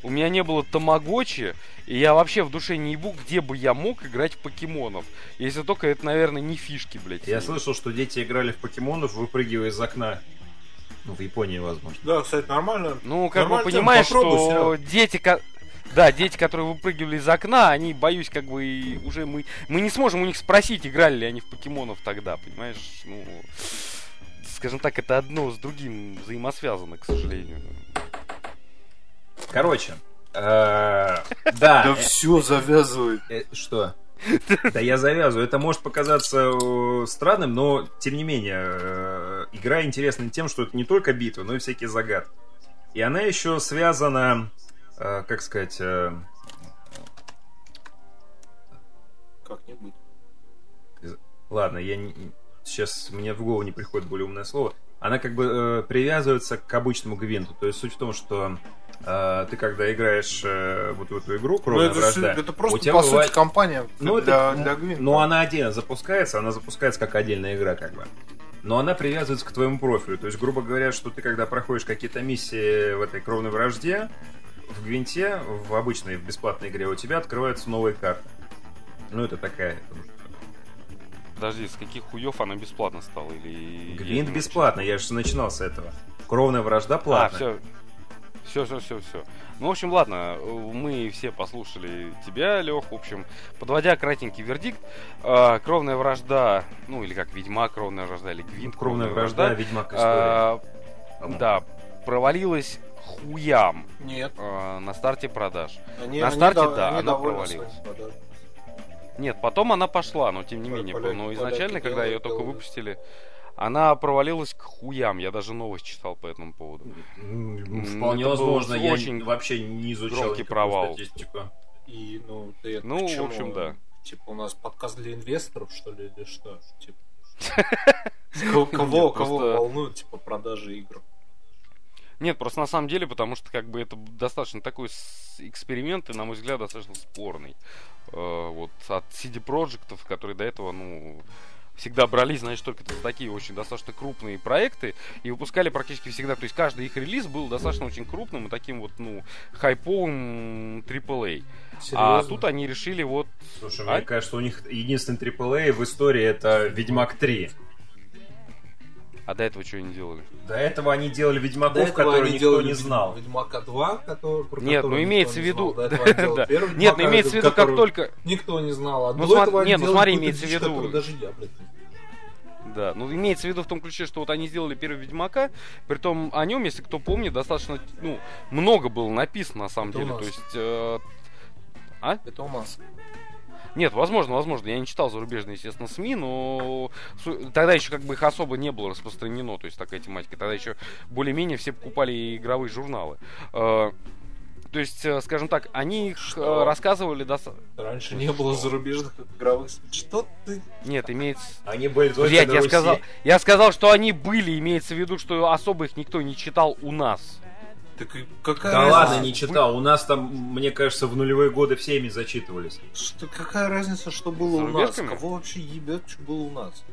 у меня не было тамагочи, и я вообще в душе не ебу, где бы я мог играть в покемонов. Если только это, наверное, не фишки, блядь. Я слышал, что дети играли в покемонов, выпрыгивая из окна. Ну, в Японии, возможно. Да, кстати, нормально. Ну, как бы Нормально, понимаешь, попробуй, что дети, да, дети, которые выпрыгивали из окна, они, боюсь, как бы и уже мы, мы не сможем у них спросить, играли ли они в покемонов тогда, понимаешь? Ну, скажем так, это одно с другим взаимосвязано, к сожалению. Короче, э, да. э, все, завязывай. э, Что? Да я завязываю. Это может показаться э, странным, но тем не менее, игра интересна тем, что это не только битва, но и всякие загадки. И она еще связана, как сказать, Как-нибудь. Ладно, я не- сейчас мне в голову не приходит более умное слово. Она как бы э, привязывается к обычному гвинту. То есть суть в том, что э, ты когда играешь э, вот в эту игру Ну, Кровная это, вражда, это у просто, тебя по бывает- сути, компания Ну, для, это, для Гвинта. ну, она отдельно запускается, она запускается как отдельная игра, как бы. Но она привязывается к твоему профилю. То есть, грубо говоря, что ты, когда проходишь какие-то миссии в этой кровной вражде, в Гвинте, в обычной, в бесплатной игре, у тебя открываются новые карты. Ну, это такая... Подожди, с каких хуев она бесплатно стала? Или... Гвинт бесплатно, я же начинал с этого. Кровная вражда А, платная. все. Все, все, все, все. Ну, в общем, ладно, мы все послушали тебя, Лех. В общем, подводя кратенький вердикт, э, кровная вражда, ну или как Ведьма, кровная вражда, или Гвинт, Кровная вражда, Ведьмак история. э, по-моему. да, провалилась хуям Нет. э, на старте продаж. Они, На они старте, дов- да, они она провалилась. Нет, потом она пошла, но тем не менее, но изначально, когда ее только выпустили, она провалилась к хуям. Я даже новость читал по этому поводу. Вполне это возможно, я очень вообще не изучал громкий провал. статистику. И, ну, ты Ну, в общем, да. Типа, у нас подкаст для инвесторов, что ли, или что? Типа, <laughs> кого, кого, волнуют, типа, продажи игр? Нет, просто на самом деле, потому что как бы это достаточно такой эксперимент, и, на мой взгляд, достаточно спорный. Э, вот от CD Projekt, которые до этого, ну, всегда брались, значит, только за такие очень достаточно крупные проекты и выпускали практически всегда. То есть каждый их релиз был достаточно очень крупным и таким вот, ну, хайповым AAA. А Серьезно? тут они решили вот... Слушай, А? мне кажется, у них единственный AAA в истории это Ведьмак 3. А до этого что они делали? До этого они делали Ведьмаков, которые никто не знал. Ведьмака 2, который, про Нет, ну имеется в виду... Нет, ну имеется в виду, как только... Никто не знал. А Ну, до этого они нет, ну, смотри, имеется в виду- даже я, блядь, не Да, ну имеется в виду в том ключе, что вот они сделали первый Ведьмака, притом о нем, если кто помнит, достаточно, ну, много было написано на самом Это деле, то есть... э, А? Это у нас. Нет, возможно, возможно. Я не читал зарубежные, естественно, СМИ, но тогда еще как бы их особо не было распространено, то есть такая тематика. Тогда еще более-менее все покупали игровые журналы. Э, То есть, э, скажем так, они их Что? э, рассказывали достаточно... Раньше не было зарубежных игровых... Что ты... Нет, имеется... Они были только Блять, на я сказал, я сказал, что они были, имеется в виду, что особо их никто не читал у нас. Так какая Да разница? ладно, не читал. У нас там, мне кажется, в нулевые годы всеми зачитывались. Что, какая разница, что было у нас? Кого вообще ебет, что было у нас?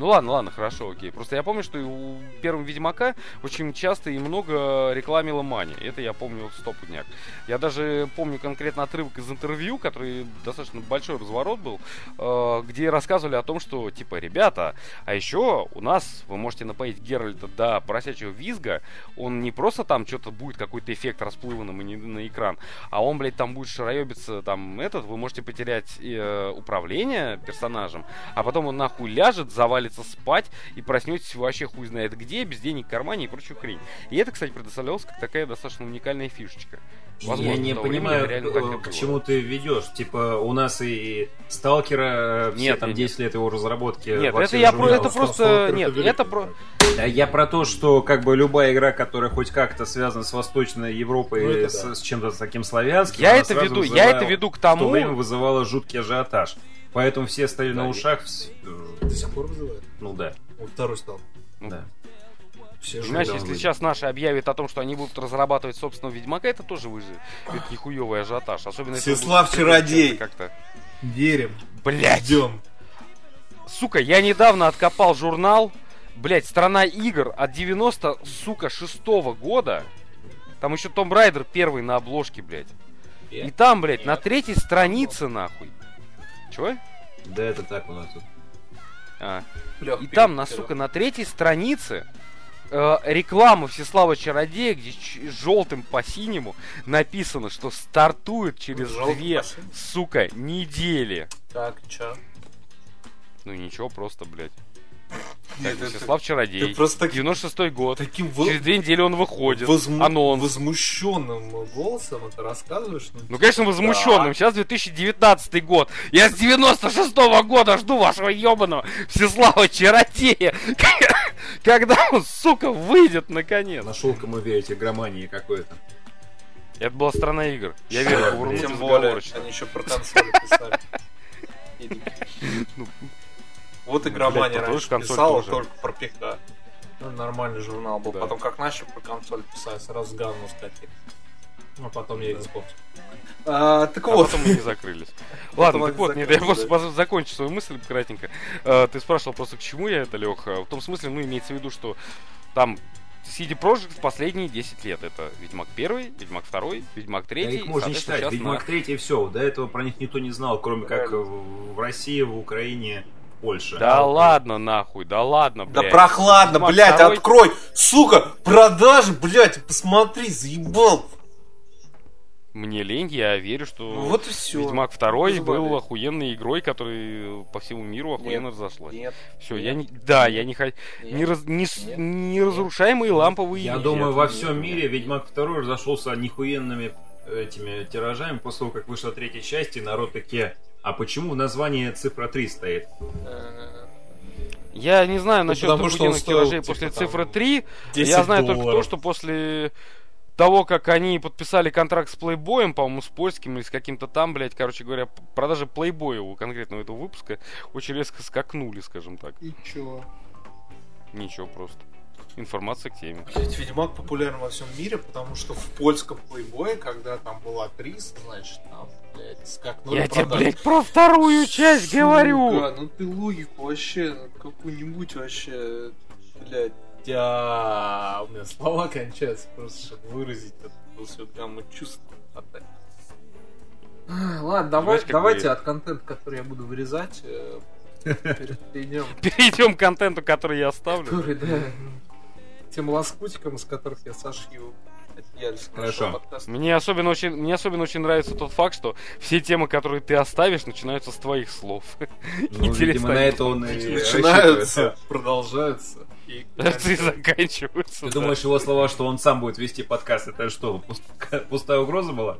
Ну ладно, ладно, хорошо, окей. Просто я помню, что у первого Ведьмака очень часто и много рекламила Мани. Это я помню вот стопудняк. Я даже помню конкретно отрывок из интервью, который достаточно большой разворот был, э, где рассказывали о том, что, типа, ребята, а еще у нас вы можете напоить Геральта до поросячьего визга, он не просто там что-то будет, какой-то эффект расплыва на, мони- на экран, а он, блядь, там будет шароебиться, там, этот, вы можете потерять э, управление персонажем, а потом он нахуй ляжет, завалится спать и проснетесь вообще хуй знает где, без денег в кармане и прочую хрень. И это, кстати, предоставлялось как такая достаточно уникальная фишечка. Возможно, я не понимаю, э, было. к чему ты ведешь. Типа, у нас и Сталкера, все Нет, там нет, 10 лет его разработки. Нет, это я про, это просто, нет, это это про, Да, я про то, что как бы любая игра, которая хоть как-то связана с Восточной Европой, Ну, это с, да. с чем-то таким славянским, Я это веду, я вызывала- это веду к в то тому, время вызывала жуткий ажиотаж. Поэтому все стояли Да, на ушах. вс- э, До сих пор вызывает. Ну да, Вот второй стал. да. Все Понимаешь, если выйдет. сейчас наши объявят о том, что они будут разрабатывать собственного Ведьмака, это тоже вызовет нихуевый ажиотаж. Особенно если Всеслав он Чародей. Как-то. Верим. Блять! Ждем. Сука, я недавно откопал журнал, блять, страна игр от 90, сука, шестого года. Там еще Том Райдер первый на обложке, блядь. И там, блядь, на третьей странице, нахуй. Чего? Да, это так у нас тут. А. И там, на, сука, на третьей странице э, реклама Всеслава Чародея, где желтым по синему написано, что стартует через Желтым две, сука, недели. Так, чё? Ну ничего, просто, блядь. Нет, Так, это- Всеслав Чародей. ты просто так- 96-й год. Таким во- Через две недели он выходит. возму- Анонс. возмущенным голосом это рассказываешь? Ну, конечно, возмущенным. Сейчас 2019 год. Я с 96-го года жду вашего ебаного Всеслава Чародея. <laughs> Когда он, сука, выйдет наконец. Нашел, кому верить, игромании какой-то. Это была страна игр. Я верю, Тем более, они еще про консоли писали. <laughs> Ну, Вот игромания Блядь, раньше консоль писала тоже. только про ПК. Ну, нормальный журнал был. Да. Потом как начали про консоль писать, сразу говно скатили. Ну, потом я Xbox. А, так А вот. потом мы не закрылись. <laughs> Ладно, так вот, нет, я просто да. закончу свою мысль кратенько. Э, Ты спрашивал просто, к чему я это, Леха. В том смысле, ну, имеется в виду, что там CD Projekt последние 10 лет. Это Ведьмак 1, Ведьмак 2, Ведьмак 3. Да их можно считать. Ведьмак на- 3 и все. До этого про них никто не знал, кроме как в в России, в Украине, в Польше. Да ладно, нахуй, да ладно, Да блядь. прохладно, Ведьмак блядь, второй- открой! Сука, продажи, блядь, посмотри, заебал! Мне лень, я верю, что Ну вот и все. Ведьмак 2 был охуенной игрой, которая по всему миру охуенно разошлась. Нет, Все, нет, я не. Да, я не хочу. нет. Не, раз- не, Нет. неразрушаемые ламповые Я вещи. думаю, во всем мире Ведьмак 2 разошелся нихуенными этими тиражами после того, как вышла третья часть, и народ такие, а почему в названии цифра 3 стоит? Я не знаю насчет двухдневных стоил, тиражей типа, после там, цифры 3. 10 Я знаю только то, долларов. что после того, как они подписали контракт с Playboy, по-моему, с польским или с каким-то там, блядь, короче говоря, продажи Playboy у конкретного этого выпуска очень резко скакнули, скажем так. И чё? Ничего просто. Информация к теме. Блять, Ведьмак популярен во всем мире, потому что в польском плейбое, когда там была актриса, значит, там, блядь, скакнули Я тебе, блядь, про вторую часть говорю! Сука, ну ты логику вообще, ну, какую-нибудь вообще, блядь, я... У меня слова кончаются просто, чтобы выразить эту всю гамму чувств. отдать. Ладно, давай, как давайте бы- от контента, который я буду вырезать, э, <laughs> Перейдем. Перейдем к контенту, который я оставлю. Который, да. Тем лоскутиком, из которых я сошью. Хорошо. Мне особенно очень, мне особенно очень нравится тот факт, что все темы, которые ты оставишь, начинаются с твоих слов. <laughs> Ну, видимо, Интересно. на это он и Начинаются, продолжаются. И И заканчиваются. Ты да. думаешь, его слова, что он сам будет вести подкаст, это что, пуст- <laughs> пустая угроза была?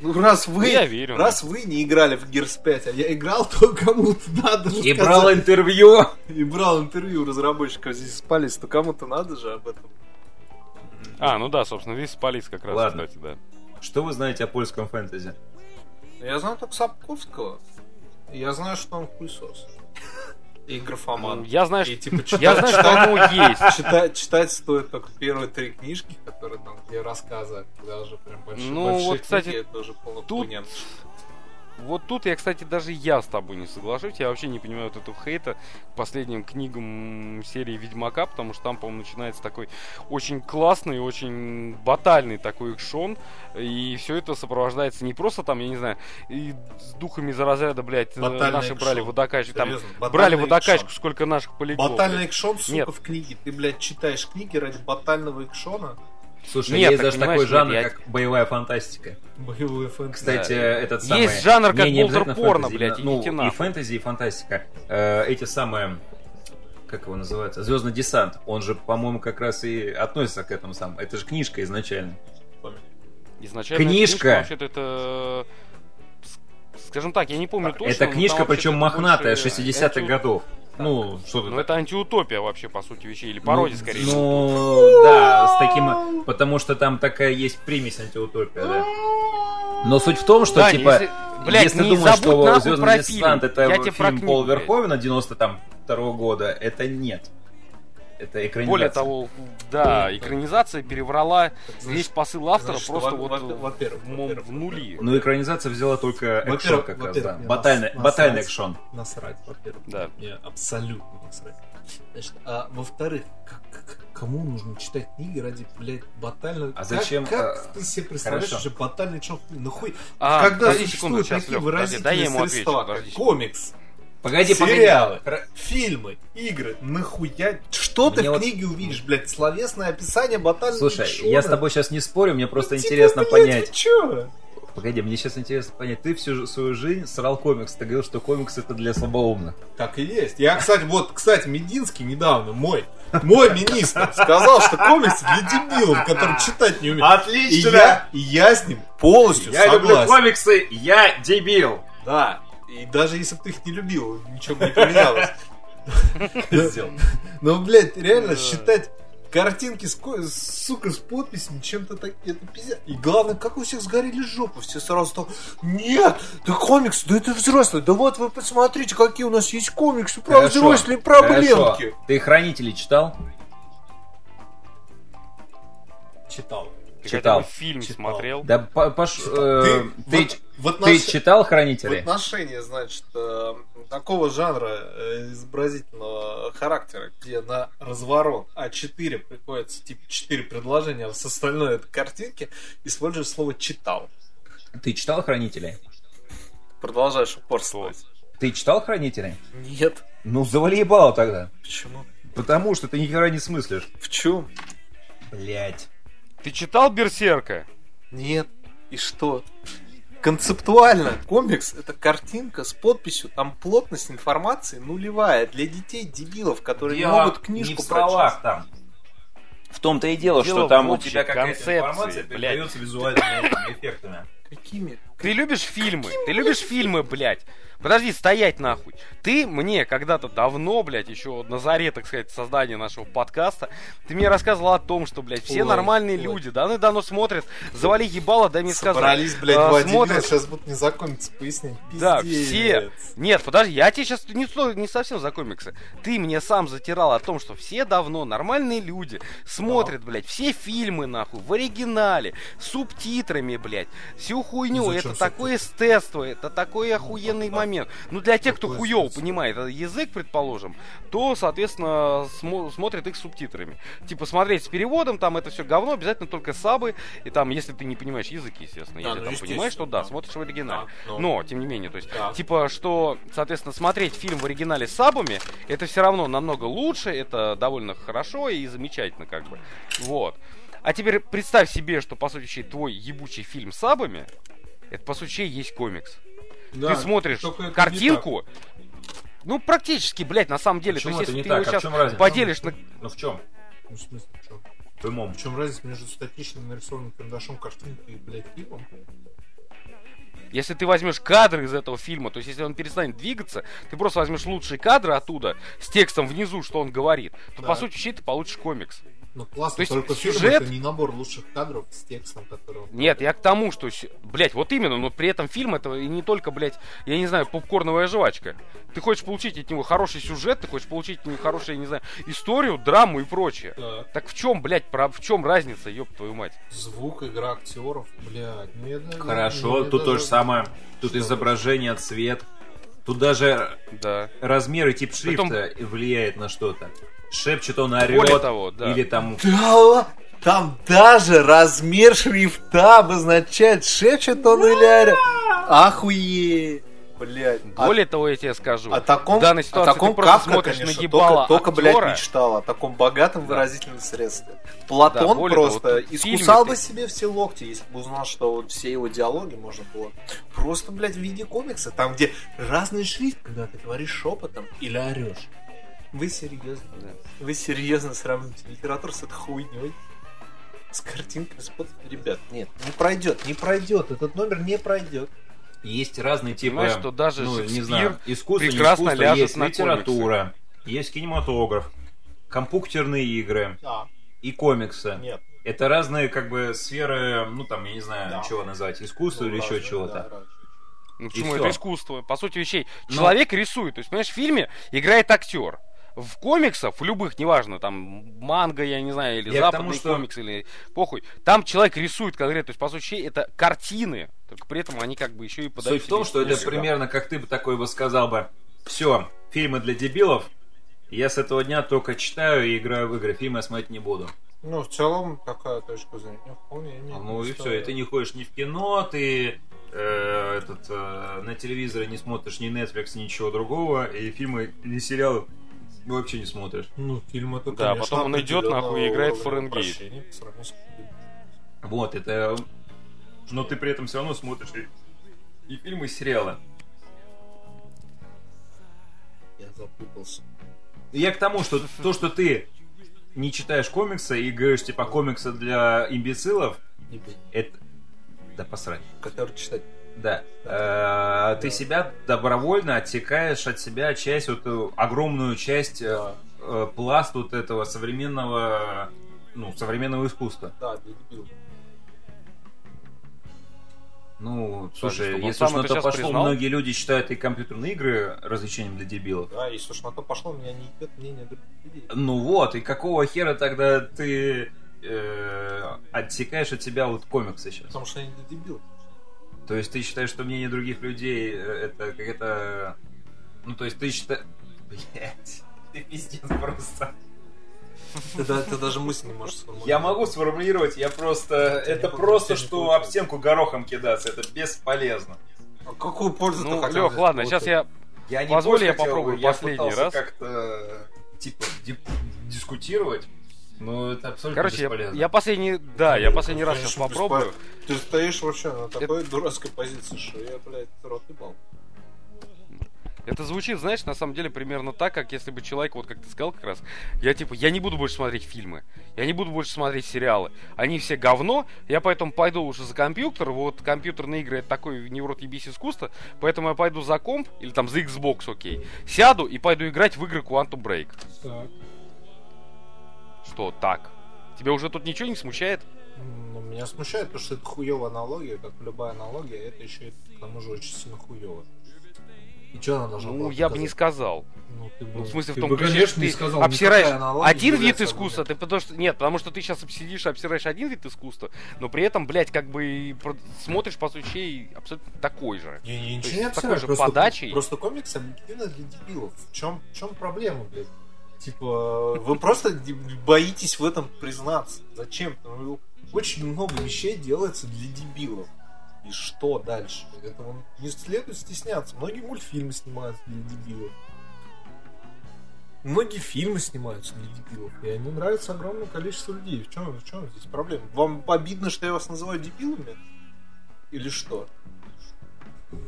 Ну, раз вы, Я верю, раз вы не играли в Gears 5, а я играл, <laughs> то кому-то надо же И сказать. брал интервью. И брал интервью разработчиков здесь спались, то кому-то надо же об этом. А, ну да, собственно, здесь спалить как раз, Ладно. кстати, да. Что вы знаете о польском фэнтези? Я знаю только Сапковского. Я знаю, что он хуесос. И графоман. Я знаю, И что- типа читать, я знаю, что оно есть. читать, читать стоит только первые три книжки, которые там, где рассказы, когда уже прям большие, Ну, большие вот, кстати, книги, это уже полная тут. Вот тут я, кстати, даже я с тобой не соглашусь. Я вообще не понимаю вот этого хейта к последним книгам серии Ведьмака, потому что там, по-моему, начинается такой очень классный, очень батальный такой экшон. И все это сопровождается не просто там, я не знаю, и с духами за разряда, блядь, э, Батальный наши экшон. брали водокачку. Там брали водокачку, экшон. сколько наших полегло. Батальный блядь. экшон, сука, Нет. в книге. Ты, блядь, читаешь книги ради батального экшона. Слушай, Нет, есть так даже такой жанр, я- как боевая фантастика. Боевые фэнтези. Кстати, Да. этот самый... Есть жанр, как фэнтези, блядь, ну, идите и фэнтези, и фантастика. Э, эти самые... Как его называется? Звездный десант. Он же, по-моему, как раз и относится к этому самому. Это же книжка изначально. Изначально Книжка. вообще-то это... с- Скажем так, я не помню точно. это книжка, причем махнатая, больше 60-х антиут- годов. Ну, что ты Ну, это антиутопия вообще, по сути вещей, или пародия, Ну, скорее. Ну, да, с таким... Потому что там такая есть примесь антиутопия, да. Но суть в том, что, Даня, типа, если- блядь, если не думаешь, забудь что нахуй Звездный десант это Я про фильм блядь. Верховена 92 года, это нет. Это экранизация. Более того, да, экранизация переврала весь посыл автора Значит, просто во- вот во- во-первых, в, мо- во-первых, в нули. Ну, экранизация взяла только экшон как раз, да. Батальный, нас- батальный насрать. экшон. Насрать, во-первых. Да. Мне абсолютно насрать. Значит, а во-вторых, как- как- кому нужно читать книги ради, блядь, батального... А Как- зачем, Как, э, ты себе представляешь хорошо. уже батальный шоу? Нахуй? А, Когда секунду, существуют сейчас, такие Лёх, подожди, выразительные отвечу, средства, как комикс, Погоди, погоди. сериалы, Хра- фильмы, игры, нахуя? Что ты Мне в вот- книге увидишь, блядь? Словесное описание батального Слушай, экшона? я с тобой сейчас не спорю, мне просто Типа, интересно блядь, понять. Ты чё? Погоди, мне сейчас интересно понять. Ты всю свою жизнь срал комикс. Ты говорил, что комикс это для слабоумных. Так и есть. Я, кстати, вот, кстати, Мединский недавно, мой, мой министр, сказал, что комиксы для дебилов, которые читать не умеют. И я, и я с ним полностью Я люблю согласен. комиксы, я дебил. Да. И даже если бы ты их не любил, ничего бы не поменялось. Сделал. Но, блядь, реально считать картинки сука, с подписями, чем-то так, это пиздец. И главное, как у всех сгорели жопы, все сразу так, нет, да комикс, да это взрослый, да вот вы посмотрите, какие у нас есть комиксы про Хорошо, взрослые хорошо. проблемки. Ты хранителей читал? Читал. Ты читал. хотя бы фильм Читал. смотрел. Да пош- э, ты, вот- в ты отнош- читал В хранителей? отношении, значит, э, такого жанра э, изобразительного характера, где на разворот А4 приходится типа 4 предложения, а с остальное это картинки, используешь слово «читал». Ты читал хранителей? Продолжаешь упорствовать. Ты читал хранителей? Нет. Ну, завали ебало тогда. Почему? Потому что ты ни хера не смыслишь. В чем? Блять. Ты читал Берсерка? Нет. И что? Концептуально комикс это картинка с подписью, там плотность информации нулевая для детей дебилов, которые не могут книжку прочесть. там. В том-то и дело, Дело что там в у тебя какая-то информация передается визуальными эффектами. Какими? Ты любишь фильмы? Ты любишь фильмы, блядь? Подожди, стоять нахуй. Ты мне когда-то давно, блядь, еще на заре, так сказать, создания нашего подкаста, ты мне рассказывал о том, что, блядь, все Ой, нормальные ой. люди давно давно смотрят, завали ебало, дай мне сказать. Собрались, блядь, А, два дебила, смотрят. сейчас будут не знакомиться, пояснить. Да, Пиздец. все. Нет, подожди, я тебе сейчас не, не совсем за комиксы. Ты мне сам затирал о том, что все давно нормальные люди смотрят, блядь, все фильмы, нахуй, в оригинале, с субтитрами, блядь. Всю хуйню. Зачем Это такое эстетство, это такой охуенный да. момент. Ну, для тех, кто эстетство? понимает этот язык, предположим, то, соответственно, смо- смотрит их с субтитрами. Типа, смотреть с переводом, там это все говно, обязательно только сабы. И там, если ты не понимаешь язык, естественно. Да, если ну, там понимаешь, то да, да. смотришь в оригинале. Да, ну. Но, тем не менее, то есть, Да. типа, что, соответственно, смотреть фильм в оригинале с сабами, это все равно намного лучше, это довольно хорошо и замечательно, как бы. Вот. А теперь представь себе, что, по сути, твой ебучий фильм с сабами, это, по сути, есть комикс. Да, ты смотришь картинку, ну, практически, блядь, на самом деле. Почему то есть, это если не ты так? его А в сейчас чем разница? поделишь на... Ну в чем? Ну, в смысле, в чем? В В чем разница между статично нарисованным карандашом картинкой и, блядь, фильмом? Если ты возьмешь кадры из этого фильма, то есть если он перестанет двигаться, ты просто возьмешь лучшие кадры оттуда с текстом внизу, что он говорит, то Да. по сути вообще ты получишь комикс. Ну, классно, То есть только фильм сюжет- это не набор лучших кадров с текстом, который... он- Нет, я к тому, что, блядь, вот именно, но при этом фильм это и не только, блядь, я не знаю, попкорновая жвачка. Ты хочешь получить от него хороший сюжет, ты хочешь получить от него хорошую, я не знаю, историю, драму и прочее. Так. Так в чем, блядь, про, в чем разница, ёб твою мать? Звук, игра актеров, блядь. Ну, я, наверное, Хорошо, мне тут то даже- же самое. Тут Что? изображение, цвет. Тут даже Да. размер и тип Притом- шрифта влияет на что-то. Шепчет он, Более орет. того, да. Или там... Да, там даже размер шрифта обозначает, шепчет он или орет. Охуеть. Блядь. А- Более того, я тебе скажу. О таком, в данной о ситуации таком ты просто Кавка, смотришь конечно, на ебало только, только блядь, мечтал. О таком богатом Да. выразительном средстве. Платон Да, более того, просто фильме искусал ты- бы себе все локти, если бы узнал, что вот все его диалоги можно было просто, блядь, в виде комикса, там, где разный шрифт, когда ты говоришь шепотом или орешь. Вы серьезно? Да. Вы серьезно сравните литературу с этой хуйней? С картинками, с под... Ребят, нет, не пройдет, не пройдет, этот номер не пройдет. Есть разные типы, Понимаешь, что даже ну, не знаю, искусство, не прекрасно искусство, ляжет есть на литература, есть кинематограф, компьютерные игры Да, и комиксы. нет. Это разные, как бы, сферы, ну, там, я не знаю, Да. чего назвать, искусство Ну, или еще разные, чего-то. да. Ну почему это искусство? По сути вещей. Ну. Человек рисует. То есть, понимаешь, в фильме играет актер. В комиксах, в любых, неважно, там, манго, я не знаю, или Я западный тому, что- комикс, или похуй, там человек рисует конкретно, то есть, по сути, это картины, только при этом они как бы еще и подают Суть в том, что это историю. примерно как ты бы такой бы сказал бы, все, фильмы для дебилов, я с этого дня только читаю и играю в игры, фильмы я смотреть не буду. Ну, в целом, такая точка зрения вполне имеет Ну и все, и ты не ходишь ни в кино, ты э, этот, э, на телевизоре не смотришь ни Netflix, ничего другого, и фильмы или сериалы вообще не смотришь. Ну, фильм это, Да, конечно, потом он идет, нахуй, и играет в Фаренгейт. Вот, это... Но ты при этом все равно смотришь и, и фильмы, и сериалы. Я запутался. Я к тому, что то, что ты не читаешь комиксы и говоришь, типа, комиксы для имбецилов, это... Да посрать. Который читать. Да. Э, Ты себя добровольно отсекаешь от себя часть, вот э, огромную часть, э, пласт вот этого современного, ну, современного искусства. Да, для дебилов. Ну, слушай, он если уж на то пошло, признал. многие люди считают и компьютерные игры развлечением для дебилов. Да, если уж на то пошло, меня не идет мнение других людей. Ну вот, и какого хера тогда ты э, отсекаешь от себя вот комиксы сейчас? Потому что они для дебилов. То есть ты считаешь, что мнение других людей э, это какая-то... Ну, то есть ты считаешь... Блять, <laughs> ты пиздец просто. Ты, да- ты даже мысль не можешь сформулировать. Я могу сформулировать, я просто... Это не просто, что об стенку горохом кидаться, это бесполезно. А какую пользу Ну, ты хотел Лех, ладно, получить? сейчас я Я не Позволь, я хотел, попробую я последний пытался раз. как-то, типа, ди- дискутировать, но это абсолютно Короче, я, бесполезно. я последний, да, я последний раз сейчас попробую. Ты стоишь вообще на такой дурацкой позиции, что я, блядь, рот ебал. Это звучит, знаешь, на самом деле примерно так, как если бы человек, вот как ты сказал как раз, я типа, я не буду больше смотреть фильмы, я не буду больше смотреть сериалы, они все говно, я поэтому пойду уже за компьютер, вот компьютерные игры это такой не в рот ебись искусство, поэтому я пойду за комп, или там за Xbox, окей, сяду и пойду играть в игры Quantum Break. Так. Что, так? Тебя уже тут ничего не смущает? Ну, меня смущает, потому что это хуевая аналогия, как любая аналогия, это еще и к тому же очень сильно хуево. И что она должна Ну, я бы не сказал. Ну, ты Ну, бы- в смысле, в ты том бы, ключе, конечно, что не ты сказал, обсираешь аналогия один вид искусства, ты потому что... Нет, потому что ты сейчас сидишь и обсираешь один вид искусства, но при этом, блядь, как бы смотришь, по сути, абсолютно такой же. Я, я То ничего есть не с такой обсираю, же просто, подачей. просто комикс объективно для дебилов. В чем, в чем проблема, блядь? Типа, вы просто боитесь в этом признаться. Зачем? Ну, Очень много вещей делается для дебилов. И что дальше? Этого не следует стесняться. Многие мультфильмы снимаются для дебилов. Многие фильмы снимаются для дебилов. И они нравятся огромному количеству людей. В чем, в чем здесь проблема? Вам обидно, что я вас называю дебилами? Или что?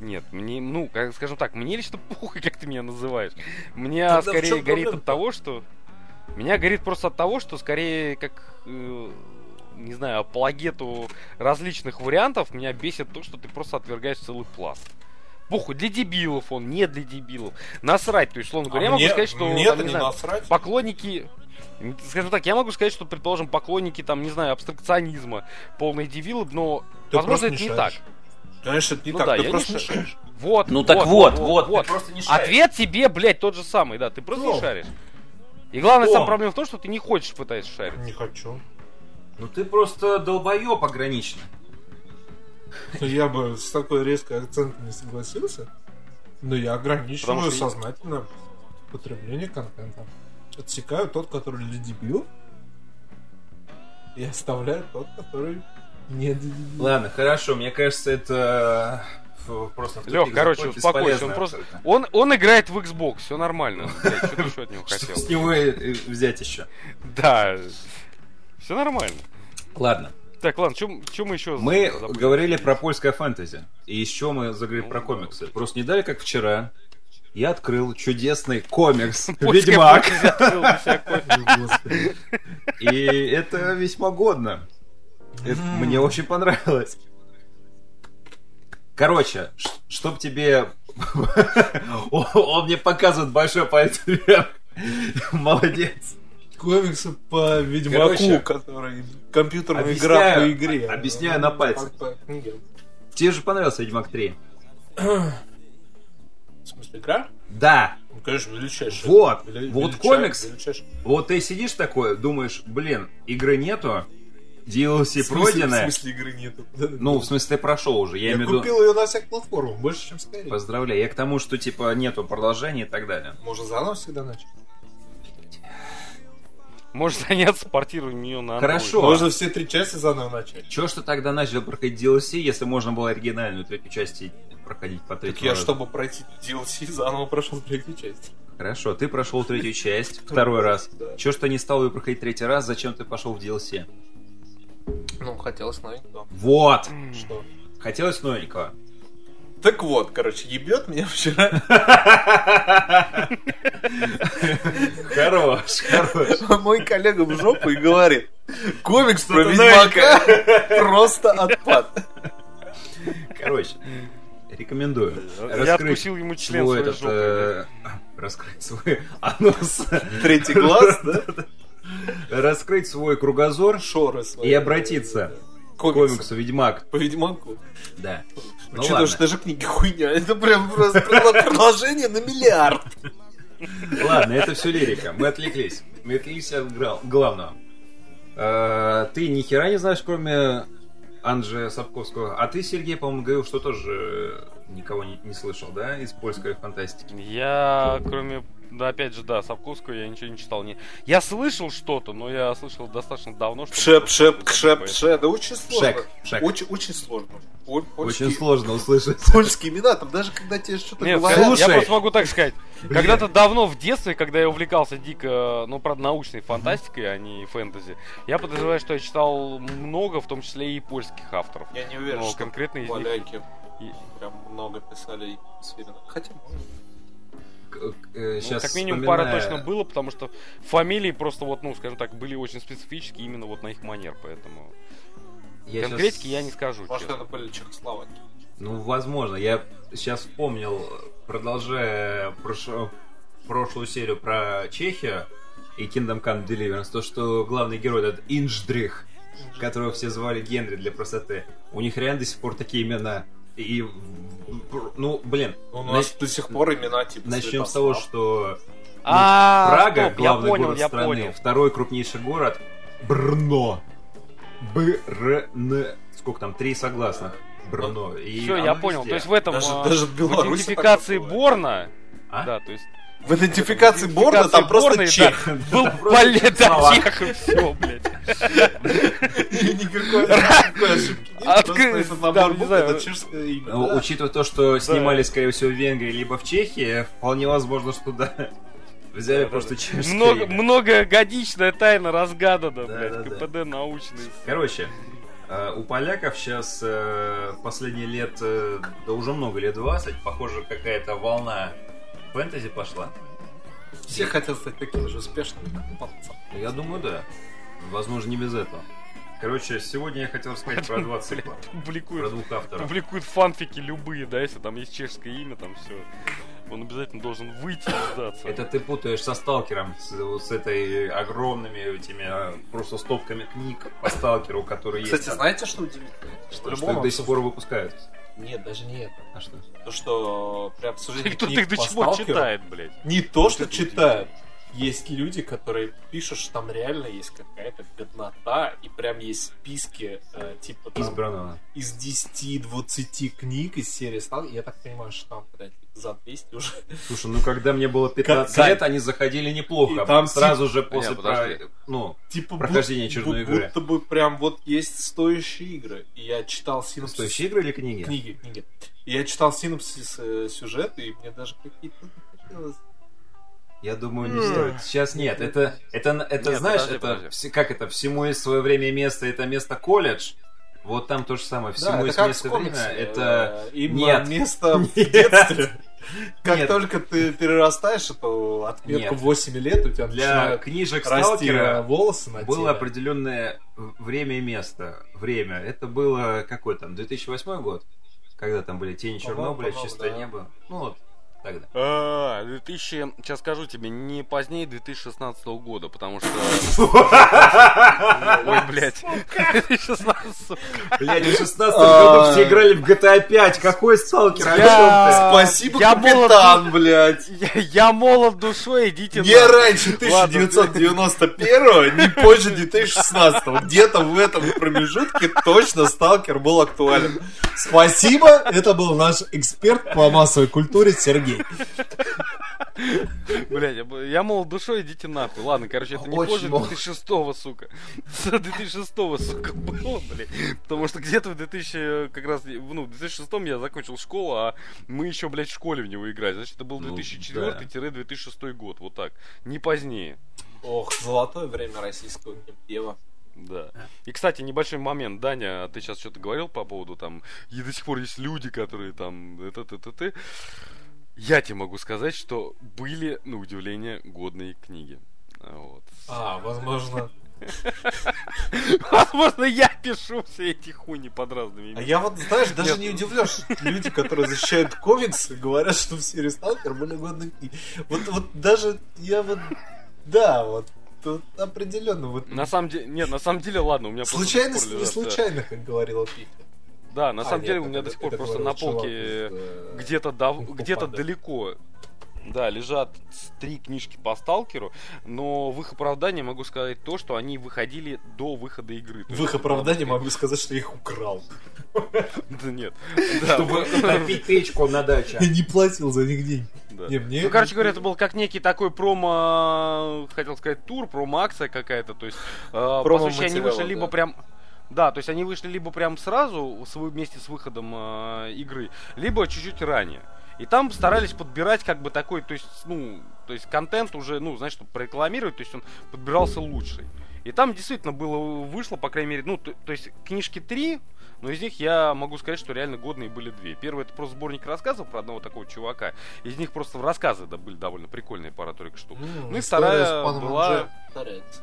Нет, мне, ну, как, скажем так, мне лично похуй, <laughs> как ты меня называешь. Мне Тогда скорее горит от того, что... Меня горит просто от того, что скорее как... э, не знаю, апологету различных вариантов меня бесит то, что ты просто отвергаешь целый пласт. Похуй, для дебилов он, не для дебилов. Насрать, то есть, словно говоря, я могу мне, сказать, что... мне там, не не знаю, насрать. поклонники скажем так, я могу сказать, что, предположим, поклонники, там, не знаю, абстракционизма, полные дебилы, но, Ты возможно, это не так. Конечно, это не Ну так, да, ты я просто не ша- мешаешь. <clears throat> Вот, Ну так вот, вот, вот. ты просто не шаришь. Ответ тебе, блядь, тот же самый, да, ты просто Кто? не шаришь. И главная сама проблема в том, что ты не хочешь пытаться шарить. Не хочу. Ну ты просто долбоеб ограниченно. Я бы с такой резкой акцентом не согласился. Но я ограничиваю Потому что- сознательно потребление контента. Отсекаю тот, который для дебилов, и оставляю тот, который не для дебилов. Ладно, хорошо, мне кажется, это э, просто... Лех, короче, успокойся, он просто... абсолютно. Он, он играет в Xbox, все нормально. Блядь, что ты еще от него Что хотел? с него взять еще? Да, все нормально. Ладно, Так, ладно, что мы еще мы забыли? говорили про польское фэнтези. И еще мы заговорили Ну, про комиксы. Просто не дали, как вчера, я открыл чудесный комикс <laughs> «Ведьмак». <laughs> И это весьма годно. Это мне очень понравилось. Короче, чтоб тебе... <laughs> Он мне показывает большой палец вверх. <laughs> Молодец. Комиксы по Ведьмаку, Короче, который компьютерная игра по игре. объясняю на пальцах. Книге. Тебе же понравился Ведьмак 3? В смысле, игра? Да. Ну, конечно, величайшая. Вот. Вели- Вот велича- комикс. величайшая. Вот ты сидишь такой, думаешь, блин, игры нету, DLC В смысле- пройденная. В смысле игры нету? Ну, в смысле, ты прошел уже. Я, Я имею виду... купил ее на всех платформах, больше, чем Skyrim. Поздравляю. Я к тому, что, типа, нету продолжения и так далее. Можно заново всегда начать. Может заняться портированием ее на Android. Хорошо. Можно все три части заново начать. Чего ж ты тогда начал проходить DLC, если можно было оригинальную третью часть проходить по Так третьему я, разу? чтобы пройти DLC, заново прошел третью часть. Хорошо, ты прошел третью <laughs> часть второй раз. Да. Чего ж ты не стал ее проходить третий раз, зачем ты пошел в DLC? Ну, хотелось новенького. Вот! Что? Хотелось новенького. Так вот, короче, ебет меня вчера. Хорош, хорош. Мой коллега в жопу и говорит, комикс про Ведьмака просто отпад. Короче, рекомендую. Я откусил ему член свой своей жопой, э, Раскрыть свой анус. Третий глаз, <laughs> да? Раскрыть свой кругозор Шоры свои. и обратиться к комиксу «Ведьмак». По Ведьмаку. Да. Ну ладно. что даже книги хуйня. Это прям просто предложение на миллиард. Ладно, это все лирика. Мы отвлеклись. Мы отвлеклись от главного. Э, Ты ни хера не знаешь, кроме Анджея Сапковского. А ты, Сергей, по-моему, говорил, что тоже никого не, не слышал, да, из польской фантастики? Я, кроме, да, опять же, да, Сапковского я ничего не читал. Не... Я слышал что-то, но я слышал достаточно давно, что... Шеп, шеп, шеп, шеп. Да очень сложно. Шек, шек. Очень, очень сложно. Польские- Очень сложно услышать. Польские имена, там даже когда тебе что-то Нет, говорят. я- Слушай. я просто могу так сказать. Когда-то давно в детстве, когда я увлекался дико, ну, правда, научной фантастикой, а не фэнтези, я подозреваю, что я читал много, в том числе и польских авторов. Я не уверен, Но что конкретно из них... поляки и- прям много писали. Хотя, может. Ну, Сейчас как минимум пара точно было, потому что фамилии просто вот, ну, скажем так, были очень специфические именно вот на их манер, поэтому конкретики я не скажу. Может, честно. это были Чехословаки. Ну, возможно. Я сейчас вспомнил, продолжая прош- прошлую серию про Чехию и Kingdom Come Deliverance, то, что главный герой этот Инждрих, которого все звали Генри для простоты, у них реально до сих пор такие имена И, ну, блин, У на- нас до сих пор имена типа начнем с того, что ну, А, Прага, стоп, я главный понял, город я страны, понял. второй крупнейший город, Брно. Брн. Сколько там? Три согласных. Брно. И Все, я понял. везде. То есть в этом Даже- а, даже в идентификации Борна, А? да, то есть В идентификации Борна там просто Борна, чех. да, <laughs> был балет, да, чех, и все, блядь. <laughs> И никакой ошибки нет. Это чешское имя. Ну. Учитывая то, что снимали, скорее всего, в Венгрии либо в Чехии, вполне возможно, что да. <laughs> Взяли просто чешское Много, имя. многогодичная тайна разгадана, Да, блядь, да, да. КПД научный. Короче, э, у поляков сейчас последние лет, э, да уже много лет 20, похоже, какая-то волна фэнтези пошла. Все хотят стать такими же успешными, как пацан. Я думаю, да. Возможно, не без этого. Короче, сегодня я хотел рассказать про два цикла. Про Публикует, двух авторов. публикует фанфики любые, да, если там есть чешское имя, там все. Он обязательно должен выйти и сдаться. Это ты путаешь со сталкером, с, вот с этой огромными этими а, просто стопками книг по сталкеру, которые есть. Кстати, знаете, что удивительно? Что Что их до сих пор выпускают. Нет, даже не это. А что? То, что при обсуждении Кто-то книг их до чего читает, блядь. Не то, что читают. Есть люди, которые пишут, что там реально есть какая-то годнота, и прям есть списки, э, типа там, Избранного. из 10-20 книг из серии стал. Я так понимаю, что там, блядь, за 200 уже. Слушай, ну когда мне было 15 Как- лет, они заходили неплохо. И там сразу же после Не, подожди. про- ну, Типа Прохождение бу- очередной бу- игры. Будто бы прям вот есть стоящие игры. И я читал синопсис. стоящие игры или книги? Книги, книги. И я читал синопсис э, сюжета, и мне даже какие-то. Я думаю, не стоит. Сейчас нет. Это, это, это Нет, знаешь, подожди, это подожди. все- как это всему есть свое время и место. Это место колледж. Вот там то же самое. Всему Да, это есть как место в комиксе. время. Это э, им Нет. место в <laughs> Нет. детстве. Как Нет. только ты перерастаешь эту отметку Нет. 8 лет, у тебя для книжек расти сталкера волосы на было теле. определенное время и место. Время. Это было какой там, 2008 год? Когда там были тени Чернобыля, чистое да. небо. Ну вот, тогда. А, 2000, сейчас скажу тебе, не позднее 2016 года, потому что... <laughs> Ой, блядь. 2016, сука. Блядь, в 16 А. году все играли в GTA 5. Какой сталкер? О Спасибо, Я капитан, блядь. Я, я молод душой, идите Не на- раньше Ладно. 1991, не позже 2016. Где-то в этом промежутке точно сталкер был актуален. Спасибо, это был наш эксперт по массовой культуре Сергей. Блядь, я, молод душой, идите нахуй. Ладно, короче, это не позже молод. 2006 сука. С 2006 сука, было, блядь. Потому что где-то в 2000, как раз, ну, в 2006 я закончил школу, а мы еще, блядь, в школе в него играли. Значит, это был Ну, 2004-2006 год, вот так. Не позднее. Ох, золотое время российского геймдева. Да. И, кстати, небольшой момент, Даня, а ты сейчас что-то говорил по поводу там, и до сих пор есть люди, которые там, это, это, это, это. Я тебе могу сказать, что были, на удивление, годные книги. Вот. А, возможно. Возможно, я пишу все эти хуйни под разными А именами. я вот, знаешь, даже Нет. не удивлен, что люди, которые защищают комиксы, говорят, что в серии Сталкер были годные книги. Вот, вот даже я вот, да, вот, тут определенно вот. На самом деле, нет, на самом деле, ладно, у меня просто Случайно, пор не лежат, да. случайно, как говорила Пифи. Да, на А, самом нет, деле у это- меня до сих пор это просто на полке из, э, где-то дав- Панда. далеко. Да, лежат три книжки по сталкеру, но в их оправдании могу сказать то, что они выходили до выхода игры. То В их это оправдании могу сказать, что я их украл. <laughs> Да нет. <laughs> Чтобы топить печку на даче. Я не платил за них деньги. да. Не, мне... Ну, короче говоря, это был как некий такой промо, хотел сказать, тур, промо-акция какая-то. То есть, э, по сути, они вышли либо прям... Да, то есть они вышли либо прям сразу с вместе с выходом э, игры, либо чуть-чуть ранее. И там старались подбирать как бы такой, то есть, ну, то есть контент уже, ну, знаешь, чтобы прорекламировать, то есть он подбирался лучший. И там действительно было, вышло, по крайней мере, ну, то, то есть книжки три, но из них я могу сказать, что реально годные были две. Первый это просто сборник рассказов про одного такого чувака. Из них просто рассказы да, были довольно прикольные, пара только штук. Ну и вторая была- повторяется.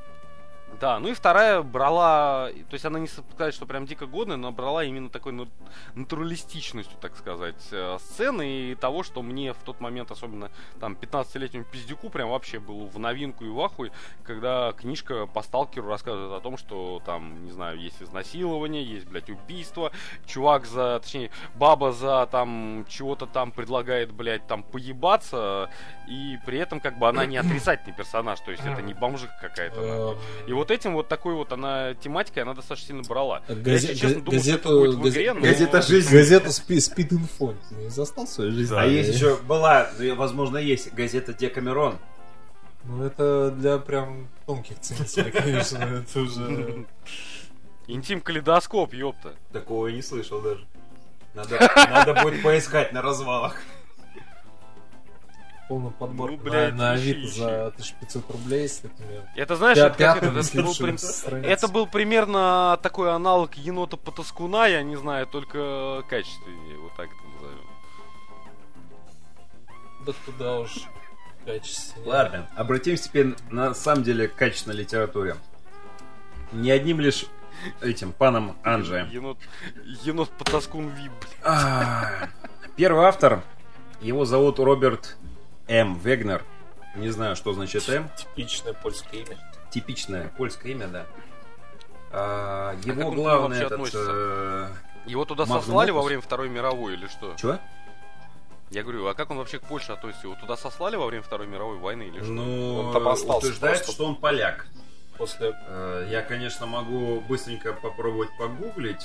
Да, ну и вторая брала, то есть она не сказать, что прям дико годная, но брала именно такой ну, натуралистичностью, так сказать, э, сцены и того, что мне в тот момент, особенно там 15-летнему пиздюку, прям вообще был в новинку и в ахуй, когда книжка по сталкеру рассказывает о том, что там, не знаю, есть изнасилование, есть, блядь, убийство, чувак за, точнее, баба за там чего-то там предлагает, блядь, там поебаться, и при этом как бы она не отрицательный персонаж, то есть это не бомжиха какая-то. Эм, И вот этим вот такой вот она тематикой, она достаточно сильно брала. Я, Газе- если честно, думал, что это газету- будет в игре, но- газета «Жизнь». Газета спи- Speed Info. Ты не застал свою жизнь? А есть еще была, ну, возможно, есть газета Декамерон. Ну, это для прям тонких ценителей, конечно. <laughs> Это уже... Интим-калейдоскоп, ёпта. Такого я не слышал даже. Надо, надо будет поискать на развалах. Полный подбор Ну, на- блядь, на ищи, Авито ищи. за 1500 рублей с этими... Это, знаешь, это, как это, это был страницам. это был примерно такой аналог енота Потаскуна, я не знаю, только качественнее, вот так это назовем. Да куда уж качественнее. Ладно, обратимся теперь на самом деле к качественной литературе. Не одним лишь этим паном Анже. Енот, енот Потаскун Вип. А, Первый автор, его зовут Роберт М. Вегнер. Не знаю, что значит М. Типичное польское имя. Типичное польское имя, да. А, как Его он к нему главный вообще этот... относится? э, Его туда сослали во Opus? время Второй мировой или что? Чего? Я говорю, а как он вообще к Польше относится? Его туда сослали во время Второй мировой войны или что? Ну, Он там остался утверждает, просто. что он поляк. После... Э, Я, конечно, могу быстренько попробовать погуглить.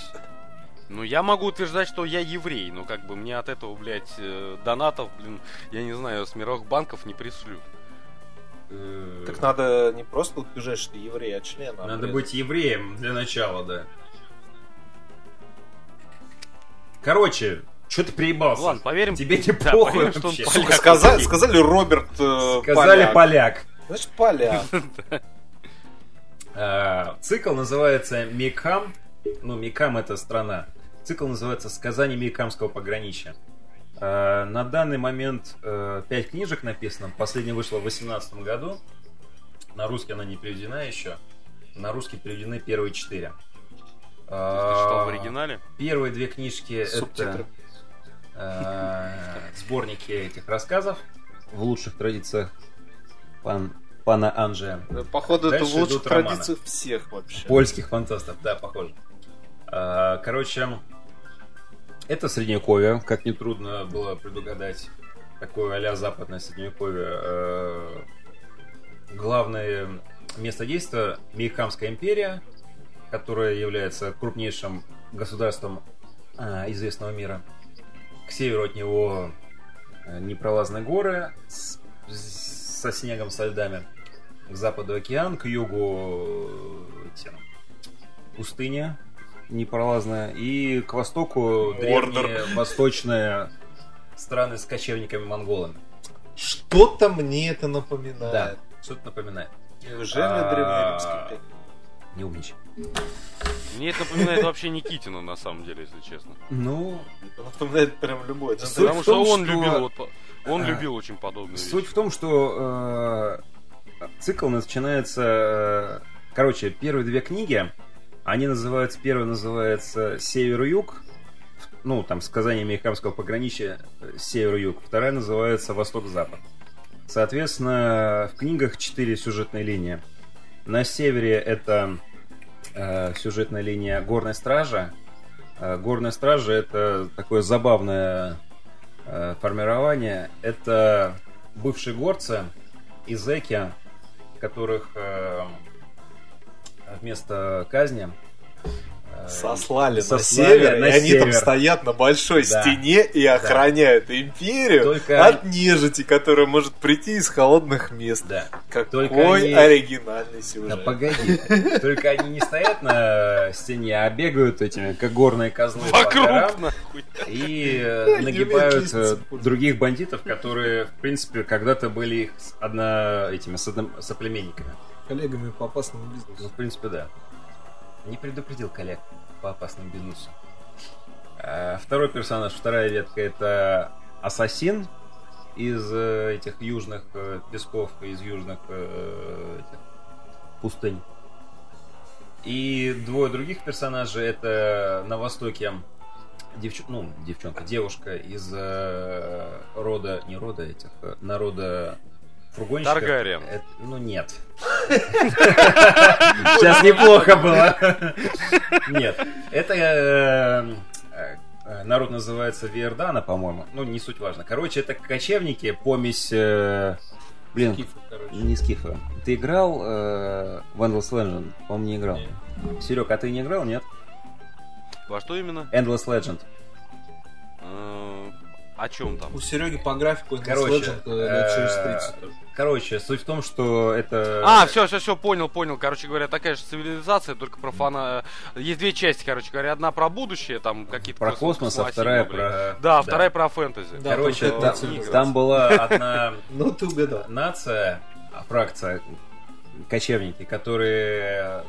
Ну, я могу утверждать, что я еврей, но как бы мне от этого, блядь, э, донатов, блин, я не знаю, с мировых банков не пришлют. Э, Так надо не просто утверждать, что ты еврей, а член. а, Надо блин. быть евреем для начала, да. Короче, что ты приебался? Ладно, поверим. Тебе не <laughs> Да, похуй поверим, что он вообще. поляк. Сука, сказали, сказали Роберт э, Сказали поляк. поляк. Значит, поляк. <laughs> Э, Цикл называется Микам. Ну, Микам это страна. Цикл называется «Сказание Микамского пограничья». Э, На данный момент э, пять книжек написано. Последняя вышла в 2018 году. На русский она не переведена еще. На русский переведены первые четыре. Ты читал в Э, оригинале? Первые две книжки Субтитры. это э, сборники этих рассказов в лучших традициях пан, пана Анжея. Походу, это в Дальше лучших традициях всех вообще. Польских фантастов, да, похоже. Короче, это средневековье, как нетрудно было предугадать. Такое а-ля западное средневековье. Э, Главное место действия – Мейхамская империя, которая является крупнейшим государством а, известного мира. К северу от него э, непролазные горы с- со снегом, со льдами. К западу океан, к югу э, эти, пустыня непролазная. И к востоку древние восточные страны с кочевниками-монголами. Что-то мне это напоминает. Да, что-то напоминает. Неужели А, древнеримский? Не умничай. Мне это напоминает вообще Никитина, на самом деле, если честно. Ну, Это напоминает прям любой. Суть Потому в что том, он что- любил, вот по- он А, любил очень подобные Суть вещи. в том, что э, цикл начинается... э, короче, первые две книги, они называются... Первая называется «Север-юг», ну, там, сказание американского пограничья э, «Север-юг». Вторая называется «Восток-запад». Соответственно, в книгах четыре сюжетные линии. На севере это э, сюжетная линия Горной Стражи. Э, Горная Стража это такое забавное э, формирование. Это бывшие горцы и зэки, которых э, вместо казни э, Сослали, Сослали на север, на и они там север. стоят на большой Да. стене и охраняют империю Только от нежити, которая может прийти из холодных мест. Да. Какой Только они- оригинальный Да сюжет. погоди. Только они не стоят на стене, а бегают этими, как горные козлы по Вокруг, горам нахуй. и э, нагибают э, других бандитов, которые, в принципе, когда-то были их с- одно, этими соплеменниками. Коллегами по опасному Ну, бизнесу. в принципе, да. Не предупредил коллег по опасному бизнесу. А, Второй персонаж, вторая ветка, это ассасин из э, этих южных э, песков, из южных э, этих пустынь. И двое других персонажей это на Востоке девч... ну, девчонка, девушка из э, рода, не рода этих, народа фургонщиков. Таргариен. Это- ну нет. <laughs> Сейчас неплохо было. <laughs> Нет. Это э, э, народ называется Вердана, по-моему. Ну, не суть важно. Короче, это кочевники, помесь... э, Блин, не скифа. Ты играл э, в Endless Legend? По-моему, не играл. Серег, а ты не играл, нет? Во что именно? Endless Legend. Э, О чем там? У Сереги по графику Короче, э, лет через э, 30 тоже. Короче, суть в том, что это... А, все, все, все, понял, понял. Короче говоря, такая же цивилизация, только про фана. Есть две части, короче говоря. Одна про будущее, там какие-то Про космос, а вторая про... Да, вторая про фэнтези. Короче, там, была одна <laughs> Ну, ты угадал. нация, фракция, кочевники, которые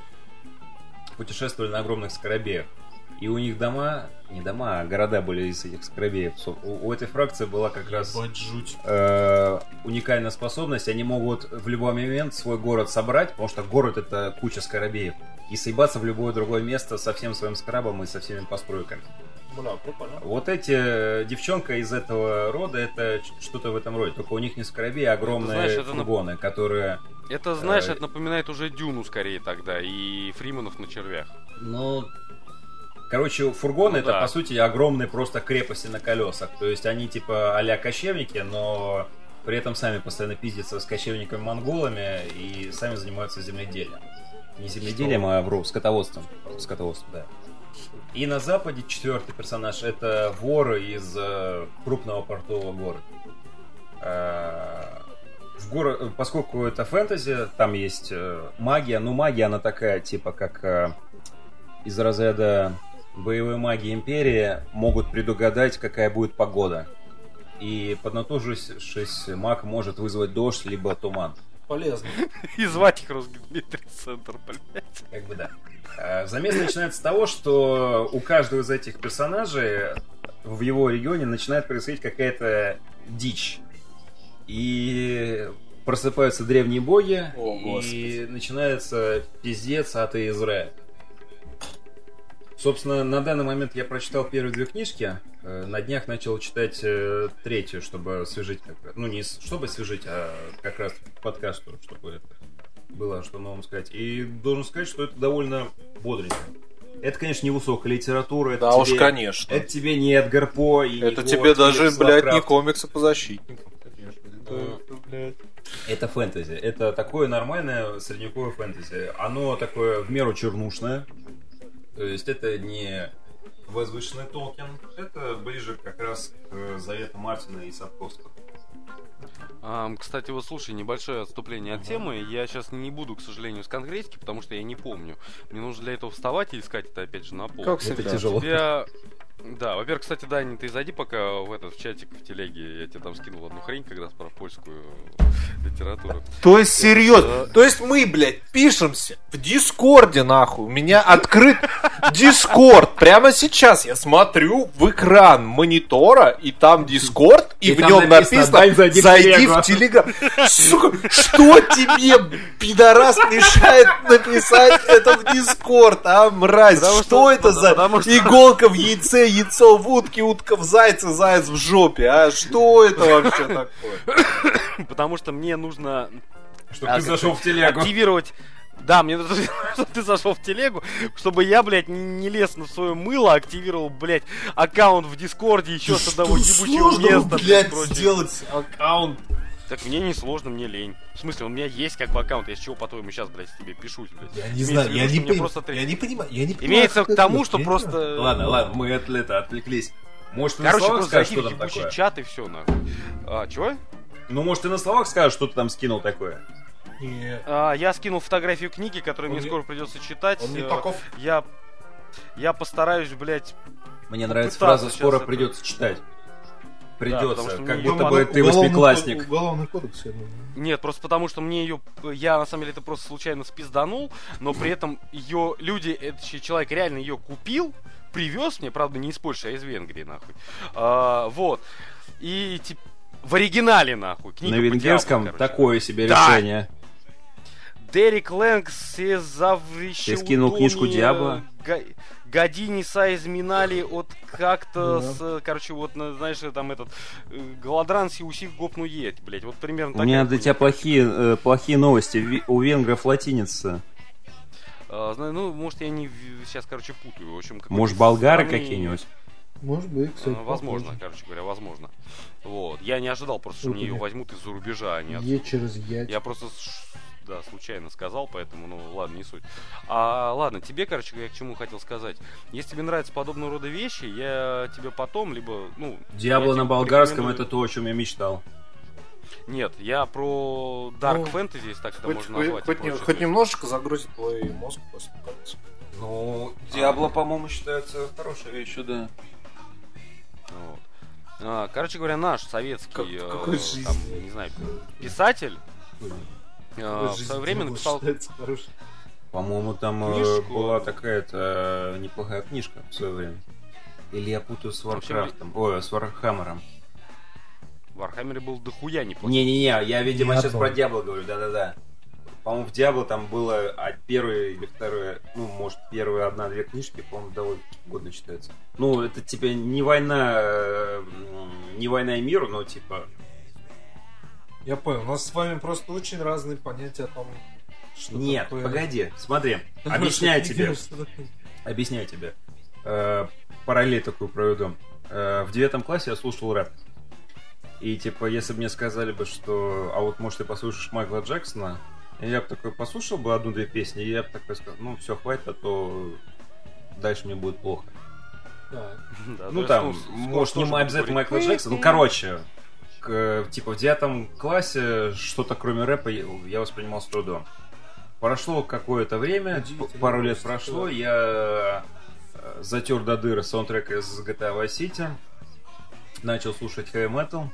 путешествовали на огромных скоробеях. И у них дома, не дома, а города были из этих скоробеев. Со- У, у этой фракции была как раз жуть. э, уникальная способность. Они могут в любой момент свой город собрать, потому что город это куча скоробеев. И съебаться в любое другое место со всем своим скрабом и со всеми постройками. Бля, прикольно. Вот эти э, девчонка из этого рода, это что-то в этом роде. Только у них не скоробеи, а огромные знаешь, это нап- фургоны, которые... Это, знаешь, Э, это напоминает уже Дюну скорее тогда и Фриманов на червях. Ну, короче, фургоны Ну это, да. по сути, огромные просто крепости на колесах. То есть они типа а-ля кочевники, но при этом сами постоянно пиздятся с кочевниками-монголами и сами занимаются земледелием. Не земледелием, а вру, скотоводством. Скотоводством, да. И на западе четвертый персонаж это вор из э, крупного портового города. Э, в горо- Поскольку это фэнтези, там есть э, магия, ну магия она такая, типа как э, из разряда боевой магии Империи могут предугадать, какая будет погода. И поднатужившись, маг может вызвать дождь, либо туман. Полезно. <laughs> И звать их Росгидметрий центр, блядь. Как бы да. Э, Замес начинается с того, что у каждого из этих персонажей в его регионе начинает происходить какая-то дичь. И просыпаются древние боги, О, и Господи. начинается пиздец от Израиля. Собственно, на данный момент я прочитал первые две книжки. э, На днях начал читать э, третью, чтобы освежить как раз. Ну, не чтобы освежить, а как раз подкасту, чтобы это было что новому сказать. И должен сказать, что это довольно бодренько. Это, конечно, не высокая литература. Это Да уж, тебе- конечно. Это тебе не Эдгар По и Это не тебе даже, блядь, не комиксы по защитникам. Конечно. Это, Мгм. это, блядь. Это фэнтези. Это такое нормальное средневековое фэнтези. Оно такое в меру чернушное. То есть это не возвышенный Толкин. Это ближе как раз к завету Мартина и Сапковского. Ам, кстати, вот слушай, небольшое отступление от темы. Я сейчас не буду, к сожалению, с конкретики, потому что я не помню. Мне нужно для этого вставать и искать это опять же на пол. Как Это всегда. тяжело. Тебя... Да, во-первых, кстати, Даня, ты зайди пока в этот в чатик в телеге, я тебе там скинул одну хрень как раз про польскую литературу. То есть, серьезно. То есть мы, блядь, пишемся в Дискорде, нахуй. У меня открыт Дискорд. Прямо сейчас я смотрю в экран монитора, и там Дискорд, и, И в нем написано, написано «Дань, зайди в «Зайди Телегу». в Телеграм». Сука, что тебе, пидорас, мешает написать это в Дискорд, а, мразь? Потому что, что- это за потому что- иголка в яйце, яйцо в утке, утка в зайце, заяц в жопе, а? Что это вообще такое? <coughs> Потому что мне нужно Чтобы А, ты зашел в телегу. активировать... Да, мне нужно, <coughs> чтобы ты зашел в телегу, чтобы я, блядь, не, не лез на свое мыло, активировал, блядь, аккаунт в Дискорде еще с одного ебучего места. блядь, сделать аккаунт? Так мне не сложно, мне лень. В смысле, у меня есть как бы аккаунт, я с чего, по-твоему, сейчас, блядь, тебе пишусь, блядь. Я не Имеется знаю, я не понимаю. просто Я не понимаю, я не понимаю. Имеется к тому, что просто... знаю. Ладно, ладно, мы от это отвлеклись. Может, ты на Короче, словах просто скажешь, что там такое? чат и все, нахуй. А, чего? Ну, может, ты на словах скажешь, что ты там скинул такое? Не, А, я скинул фотографию книги, которую Он мне не- скоро придется читать. Он не Э, таков. Я... Я постараюсь, блядь, Мне нравится фраза «скоро это- придется читать». Потому Придется, что как мне будто бы надо- ты восьмиклассник. Уголовный кодекс, я думаю. Нет, просто потому что мне ее, я на самом деле это просто случайно спизданул, но при этом ее люди, этот че- человек реально ее купил, привез мне, правда, не из Польши, а из Венгрии, нахуй. А, вот. И тип- в оригинале, нахуй. Книга На венгерском короче. такое себе Да. решение. Дерек Лэнгс завещал... Ты скинул книжку Диабло? Годиниса изминали от как-то с, короче, вот, на- знаешь, там этот, э, Голодран усих гопну есть, блядь, вот примерно У меня для тебя плохие, э, плохие новости. У венгров латиница. А, знаю, ну, может, я не сейчас, короче, путаю. В общем, Может, болгары какие-нибудь? Может быть, кстати. А, Возможно, короче говоря, возможно. Вот. Я не ожидал просто, что мне ее возьмут из-за рубежа, а не отсюда. Е через Я. Я просто, да, случайно сказал, поэтому, ну, ладно, не суть. А, ладно, тебе, короче, я к чему хотел сказать. Если тебе нравятся подобного рода вещи, я тебе потом, либо, ну... Диабло на болгарском порекомендую- это то, о чем я мечтал. Нет, я про Dark Ну, Fantasy, если так это Хоть, можно назвать. хоть не- хоть немножечко загрузит твой мозг после конца. Ну, Диабло, по-моему, считается хорошей вещью, да. Вот. А, Короче говоря, наш советский, Как- э, какой там, не знаю, писатель в свое время написал По-моему, там э, Книжку. была такая-то э, неплохая книжка в свое время. Или я путаю с Варкрафтом. Ой, с Вархаммером. в Вархаммере был дохуя неплохой. Не-не-не, я, видимо, Диабло. сейчас про Диабло говорю, да-да-да. По-моему, в Диабло там было а первые или второе, ну, может, первые одна-две книжки, по-моему, довольно годно читается. Ну, это, типа, не война, э, не война и мир, но, типа, Я понял, у нас с вами просто очень разные понятия о том, что нет, такое- погоди, смотри, объясняю тебе. Объясняю тебе. Э, параллель такую проведу. Э, в девятом классе я слушал рэп. И типа, если бы мне сказали бы, что а вот может ты послушаешь Майкла Джексона, я бы такой послушал бы одну-две песни, и я бы такой сказал, ну все, хватит, а то дальше мне будет плохо. Да. <laughs> Ну там, ну, может, не обязательно. Майкла Джексона, ну короче, типа в девятом классе что-то кроме рэпа я, воспринимал с трудом. Прошло какое-то время, пару лет прошло, я э, затер до дыры саундтрек из GTA Vice City, начал слушать heavy metal.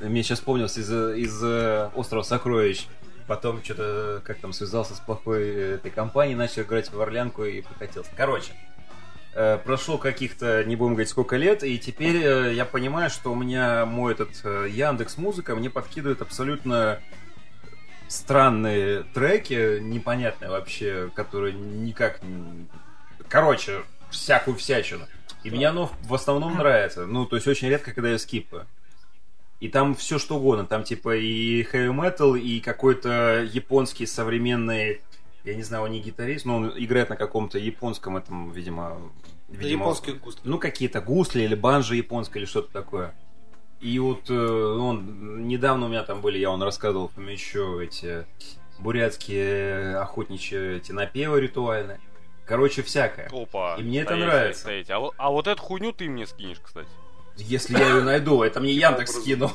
Мне сейчас вспомнился из, из э, Острова Сокровищ. Потом что-то как там связался с плохой этой компанией, начал играть в Орлянку и покатился. Короче, прошло каких-то, не будем говорить, сколько лет, и теперь э, я понимаю, что у меня мой этот э, Яндекс Музыка мне подкидывает абсолютно странные треки, непонятные вообще, которые никак... Короче, всякую всячину. И мне оно в основном нравится. Ну, то есть очень редко, когда я скипаю. И там все что угодно. Там типа и heavy metal, и какой-то японский современный... Я не знаю, он не гитарист, но он играет на каком-то японском этом, видимо... Это видимо японский густ. ну, какие-то гусли или банжи японское или что-то такое. И вот э, он, недавно у меня там были, я он рассказывал еще эти бурятские охотничьи эти напевы ритуальные. Короче, всякое. Опа. И мне это стоять, нравится. стоять, стоять. А, вот, а вот эту хуйню ты мне скинешь, кстати. Если я ее найду, это мне Яндекс скинул.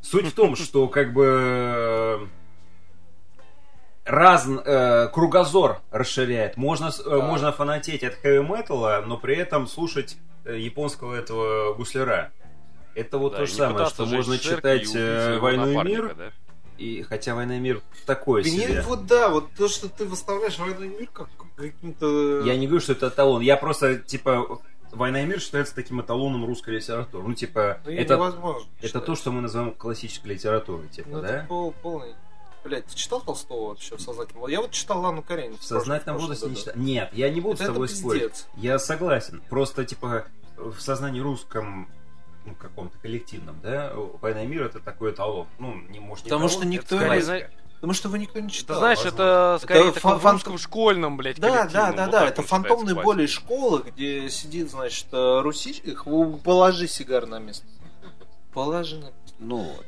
Суть в том, что как бы раз э, кругозор расширяет. Можно, э, можно фанатеть от хэви металла, но при этом слушать э, японского этого гусляра. Это вот Да, то и же самое, что можно и читать убить э, «Войну и мир», да? и, хотя «Война и мир» такое Мне себе. вот да, вот то, что ты выставляешь войну и мир как каким-то... Я не говорю, что это эталон. Я просто, типа, «Война и мир» считается таким эталоном русской литературы. Ну, типа, Ну, это, невозможно это читать. то, что мы называем классической литературой, типа, Ну, да? это пол- полный... Блять, ты читал Толстого вообще в сознательном? Я вот читал Лану Каренину. В сознательном возрасте не читал. Нет, я не буду Это- с тобой это спорить. Я согласен. Просто, типа, в сознании русском, ну, каком-то коллективном, да, «Война и мир» это такой эталон. Ну, не может не Потому эталон, что никто классика. Потому что его никто не читал. знаешь, возможно. это скорее Это фан- в фан- русском школьном, блядь, Да, да, коллективном. да, Вот да, это фантомные боли школы, где сидит, значит, э, русич... Положи сигар на место. Положи на место. Ну вот.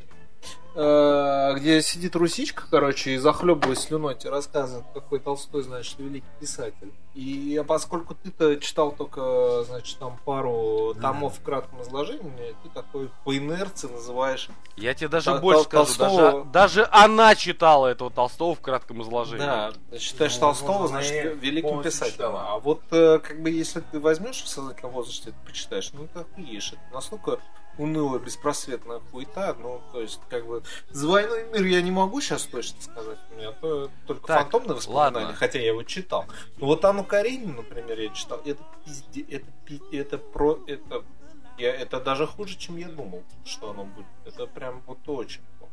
Э, Где сидит русичка, короче, и захлебываясь слюной тебе рассказывает, какой Толстой, значит, великий писатель. И поскольку ты-то читал только, значит, там пару томов в кратком изложении, ты такой по инерции называешь Я тебе даже Тол- больше скажу, Толстого- даже, даже она читала этого Толстого в кратком изложении. Да, считаешь Ну, Толстого, возможно, значит, великим писателем. читала. А вот э, как бы если ты возьмешь в сознательном возрасте это почитаешь, ну ты охуеешь. Это настолько унылая, беспросветная хуета, ну, то есть, как бы, за войну и мир я не могу сейчас точно сказать, у меня то- только Так, фантомные воспоминания, ладно. хотя я его читал. Но вот Анну Каренину, например, я читал, это пизде, это, пи- это про, это, я, это даже хуже, чем я думал, что оно будет. Это прям вот очень плохо.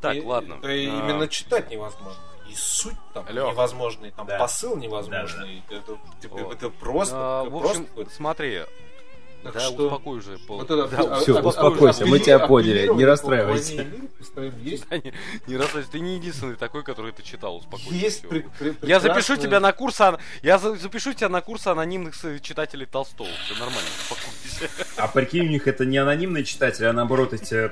Так, И- ладно. да и А, именно читать невозможно. И суть там Лёх. невозможный, там Да. посыл невозможный. Это, типа, Вот. это просто, а, это в просто общем, какой-то- смотри, Так да, что- успокой уже. Пол. Вот это, Да, а- всё, а- успокойся, а- мы тебя поняли, не расстраивайся. есть. Да не, не расстраивайся, ты не единственный такой, который это читал, успокойся. Есть Я запишу тебя на курс, я за- запишу тебя на курс анонимных читателей Толстого. Все нормально, успокойся. А прикинь, у них это не анонимные читатели, а наоборот эти,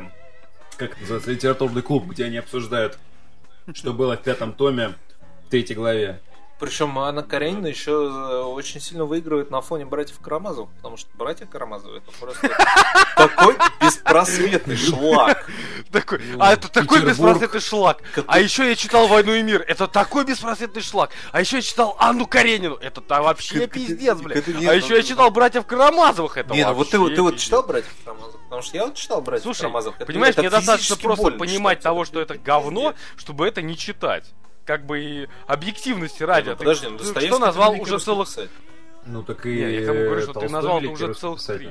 как это называется, литературный клуб, где они обсуждают, что было в пятом томе, в третьей главе. Причем Анна Каренина еще э, очень сильно выигрывает на фоне братьев Карамазовых, потому что братья Карамазовы это просто <laughs> такой беспросветный шлак. Такой, а это такой беспросветный шлак. А еще я читал «Войну и мир». Это такой беспросветный шлак. А еще я читал Анну Каренину. Это вообще пиздец, блядь. А еще я читал «Братьев Карамазовых». Это Не, ну вот ты, вот- читал братьев Карамазовых? Потому что я вот читал братьев Карамазовых. Понимаешь, мне достаточно просто понимать того, что это говно, чтобы это не читать. Как бы и объективности ради. Ну, Ты- Подожди, ну ты Достоевский что это назвал уже целых... писатель. Ну так и Не, я кому говорю, что ты назвал уже целых три.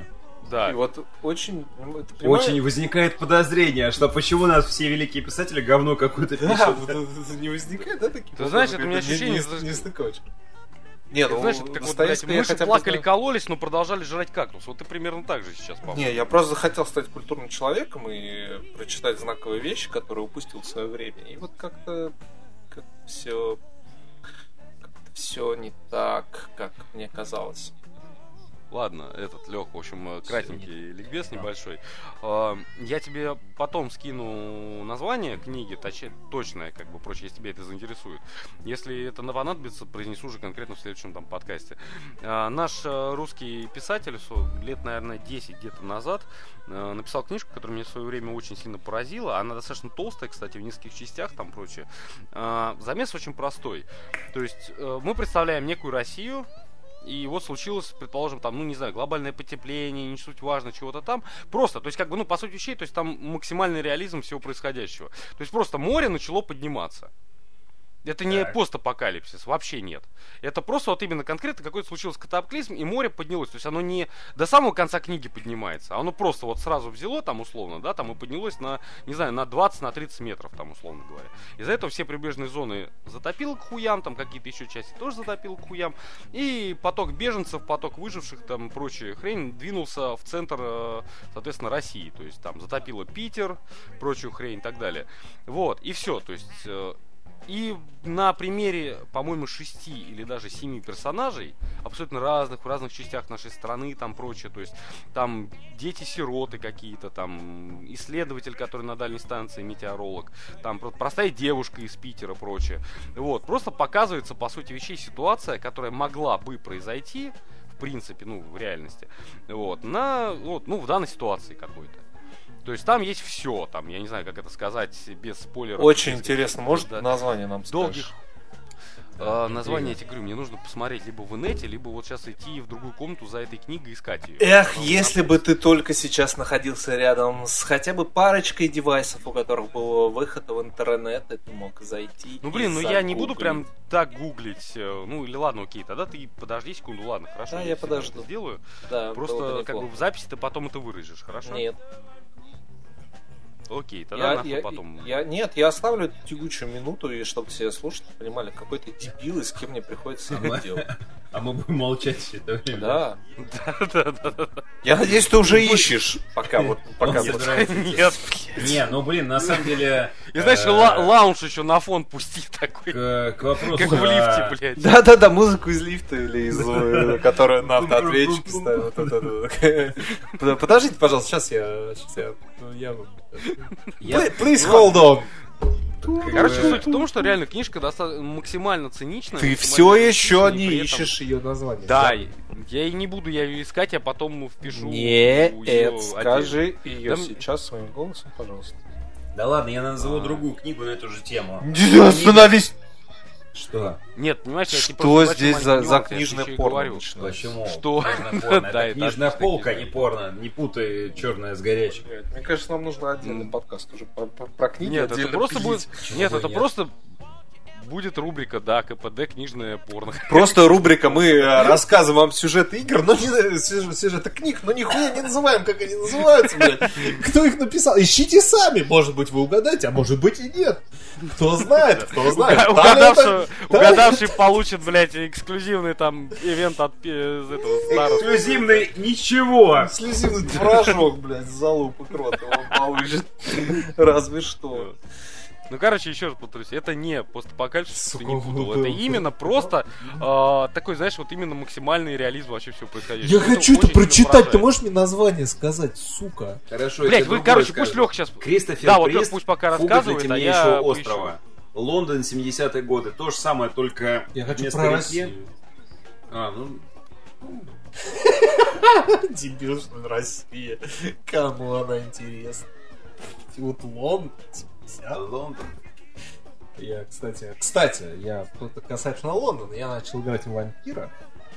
Да. И вот очень... ну, Очень возникает подозрение, что почему у нас все великие писатели говно какое-то Да, пишут. это не возникает, да, такие? Ты знаешь, это у меня ощущение, не- Не. Нет, Ты ну, знаешь, это как вот, блядь, мыши хотя бы плакали, знаю. кололись, но продолжали жрать кактус. Вот ты примерно так же сейчас, по-моему. Не, я просто захотел стать культурным человеком и прочитать знаковые вещи, которые упустил в свое время. И вот как-то как все все не так, как мне казалось. Ладно, этот, Лех, в общем, э, кратенький ликбез небольшой. А, Я тебе потом скину название книги, точнее, точное, как бы, прочее, если тебя это заинтересует. Если это понадобится, произнесу уже конкретно в следующем там подкасте. А, Наш э, русский писатель лет, наверное, 10 где-то назад э, написал книжку, которая меня в свое время очень сильно поразила. Она достаточно толстая, кстати, в нескольких частях, там прочее. А, Замес очень простой. То есть мы представляем некую Россию, и вот случилось, предположим, там, ну, не знаю, глобальное потепление, не суть важно, чего-то там. Просто, то есть, как бы, ну, по сути вещей, то есть, там максимальный реализм всего происходящего. То есть, просто море начало подниматься. Это не Так. постапокалипсис, вообще нет. Это просто вот именно конкретно какой-то случился катаклизм, и море поднялось. То есть оно не до самого конца книги поднимается, а оно просто вот сразу взяло там условно, да, там и поднялось на, не знаю, на 20, на 30 метров там условно говоря. Из-за этого все прибрежные зоны затопило к хуям, там какие-то еще части тоже затопило к хуям. И поток беженцев, поток выживших, там прочая хрень двинулся в центр, э, соответственно, России. То есть там затопило Питер, прочую хрень и так далее. Вот, и все. То есть э, и на примере, по-моему, шести или даже семи персонажей, абсолютно разных, в разных частях нашей страны, там прочее, то есть там дети-сироты какие-то, там исследователь, который на дальней станции, метеоролог, там про- простая девушка из Питера, прочее. Вот, просто показывается, по сути вещей, ситуация, которая могла бы произойти, в принципе, ну, в реальности, вот, на, вот, ну, в данной ситуации какой-то. То есть там есть все, там, я не знаю, как это сказать без спойлеров. Очень без интересно, может да, название нам долгих скажешь? а, название, я тебе говорю, мне нужно посмотреть либо в инете, либо вот сейчас идти в другую комнату за этой книгой искать ее. Эх, если бы ты только сейчас находился рядом с хотя бы парочкой девайсов, у которых был выход в интернет, и ты мог зайти. Ну и блин, ну я не буду загуглить. прям так гуглить. э, Ну или ладно, окей, тогда ты подожди секунду, ладно, хорошо. Да, я всегда подожду. это сделаю. Да, Просто как бы в записи ты потом это выразишь, хорошо? Нет. Окей, тогда Я, нахуй я- потом. я- нет, я оставлю тягучую минуту, и чтобы все слушатели понимали, какой ты дебил, и с кем мне приходится иметь дело. <laughs> А мы будем молчать все это время. Да. Да, да, да. Я надеюсь, ты уже ищешь, пока вот, пока. Нет. Не, ну блин, на самом деле... И знаешь, э, ла- лаунж еще на фон пусти <laughs> такой. К, вопросу... Как в лифте, блядь. Да-да-да, музыку из лифта или из, э, <laughs> которая на автоответчике. Под- Подождите, пожалуйста, сейчас я... Сейчас я... Please- hold on. Короче, суть в том, что реально книжка достаточно максимально циничная. Ты все еще не ищешь ее название. Да, я и не буду я ее искать, я потом впишу. Не, её Эд, отдельно. скажи ее сейчас своим голосом, пожалуйста. Да ладно, я А. назову другую книгу на эту же тему. <laughs> Остановись! Что? Нет, понимаешь, я тебе Что здесь за, за книжное порно? Почему? Что? <laughs> Да, Это книжная полка, а не порно. Не путай черное с горячим. Мне кажется, нам нужно отдельный подкаст уже про, книги Нет, это просто будет... Нет, это просто... будет рубрика, да, КПД, книжная порно. Просто рубрика, мы э, рассказываем вам сюжеты игр, но не сюж- сюжеты книг, но нихуя не называем, как они называются, блядь. Кто их написал? Ищите сами, может быть, вы угадаете, а может быть и нет. Кто знает, кто знает. Угадавший, это- угадавший получит, блядь, эксклюзивный там ивент от из этого старого. Эксклюзивный ничего. Слезивный творожок, блядь, за лупы крот его получит. Разве что. Ну, короче, еще раз повторюсь, это не постапокалипсис, не ну Это да. именно просто э, такой, знаешь, вот именно максимальный реализм вообще всего происходящего. Я Это хочу это прочитать, ты можешь мне название сказать, сука? Хорошо, я Блять, вы, короче, скажу. пусть Лех сейчас... Кристофер Да, вот Лех Прист, пусть пока «Фуга рассказывает, для а я острова. Лондон, 70-е годы. То же самое, только Я хочу про Россию. А, ну, <laughs> Дебилшная Россия. Кому она интересна? Вот Лондон, 70. Лондон. Я, кстати, кстати, я касательно Лондона, я начал играть в вампира.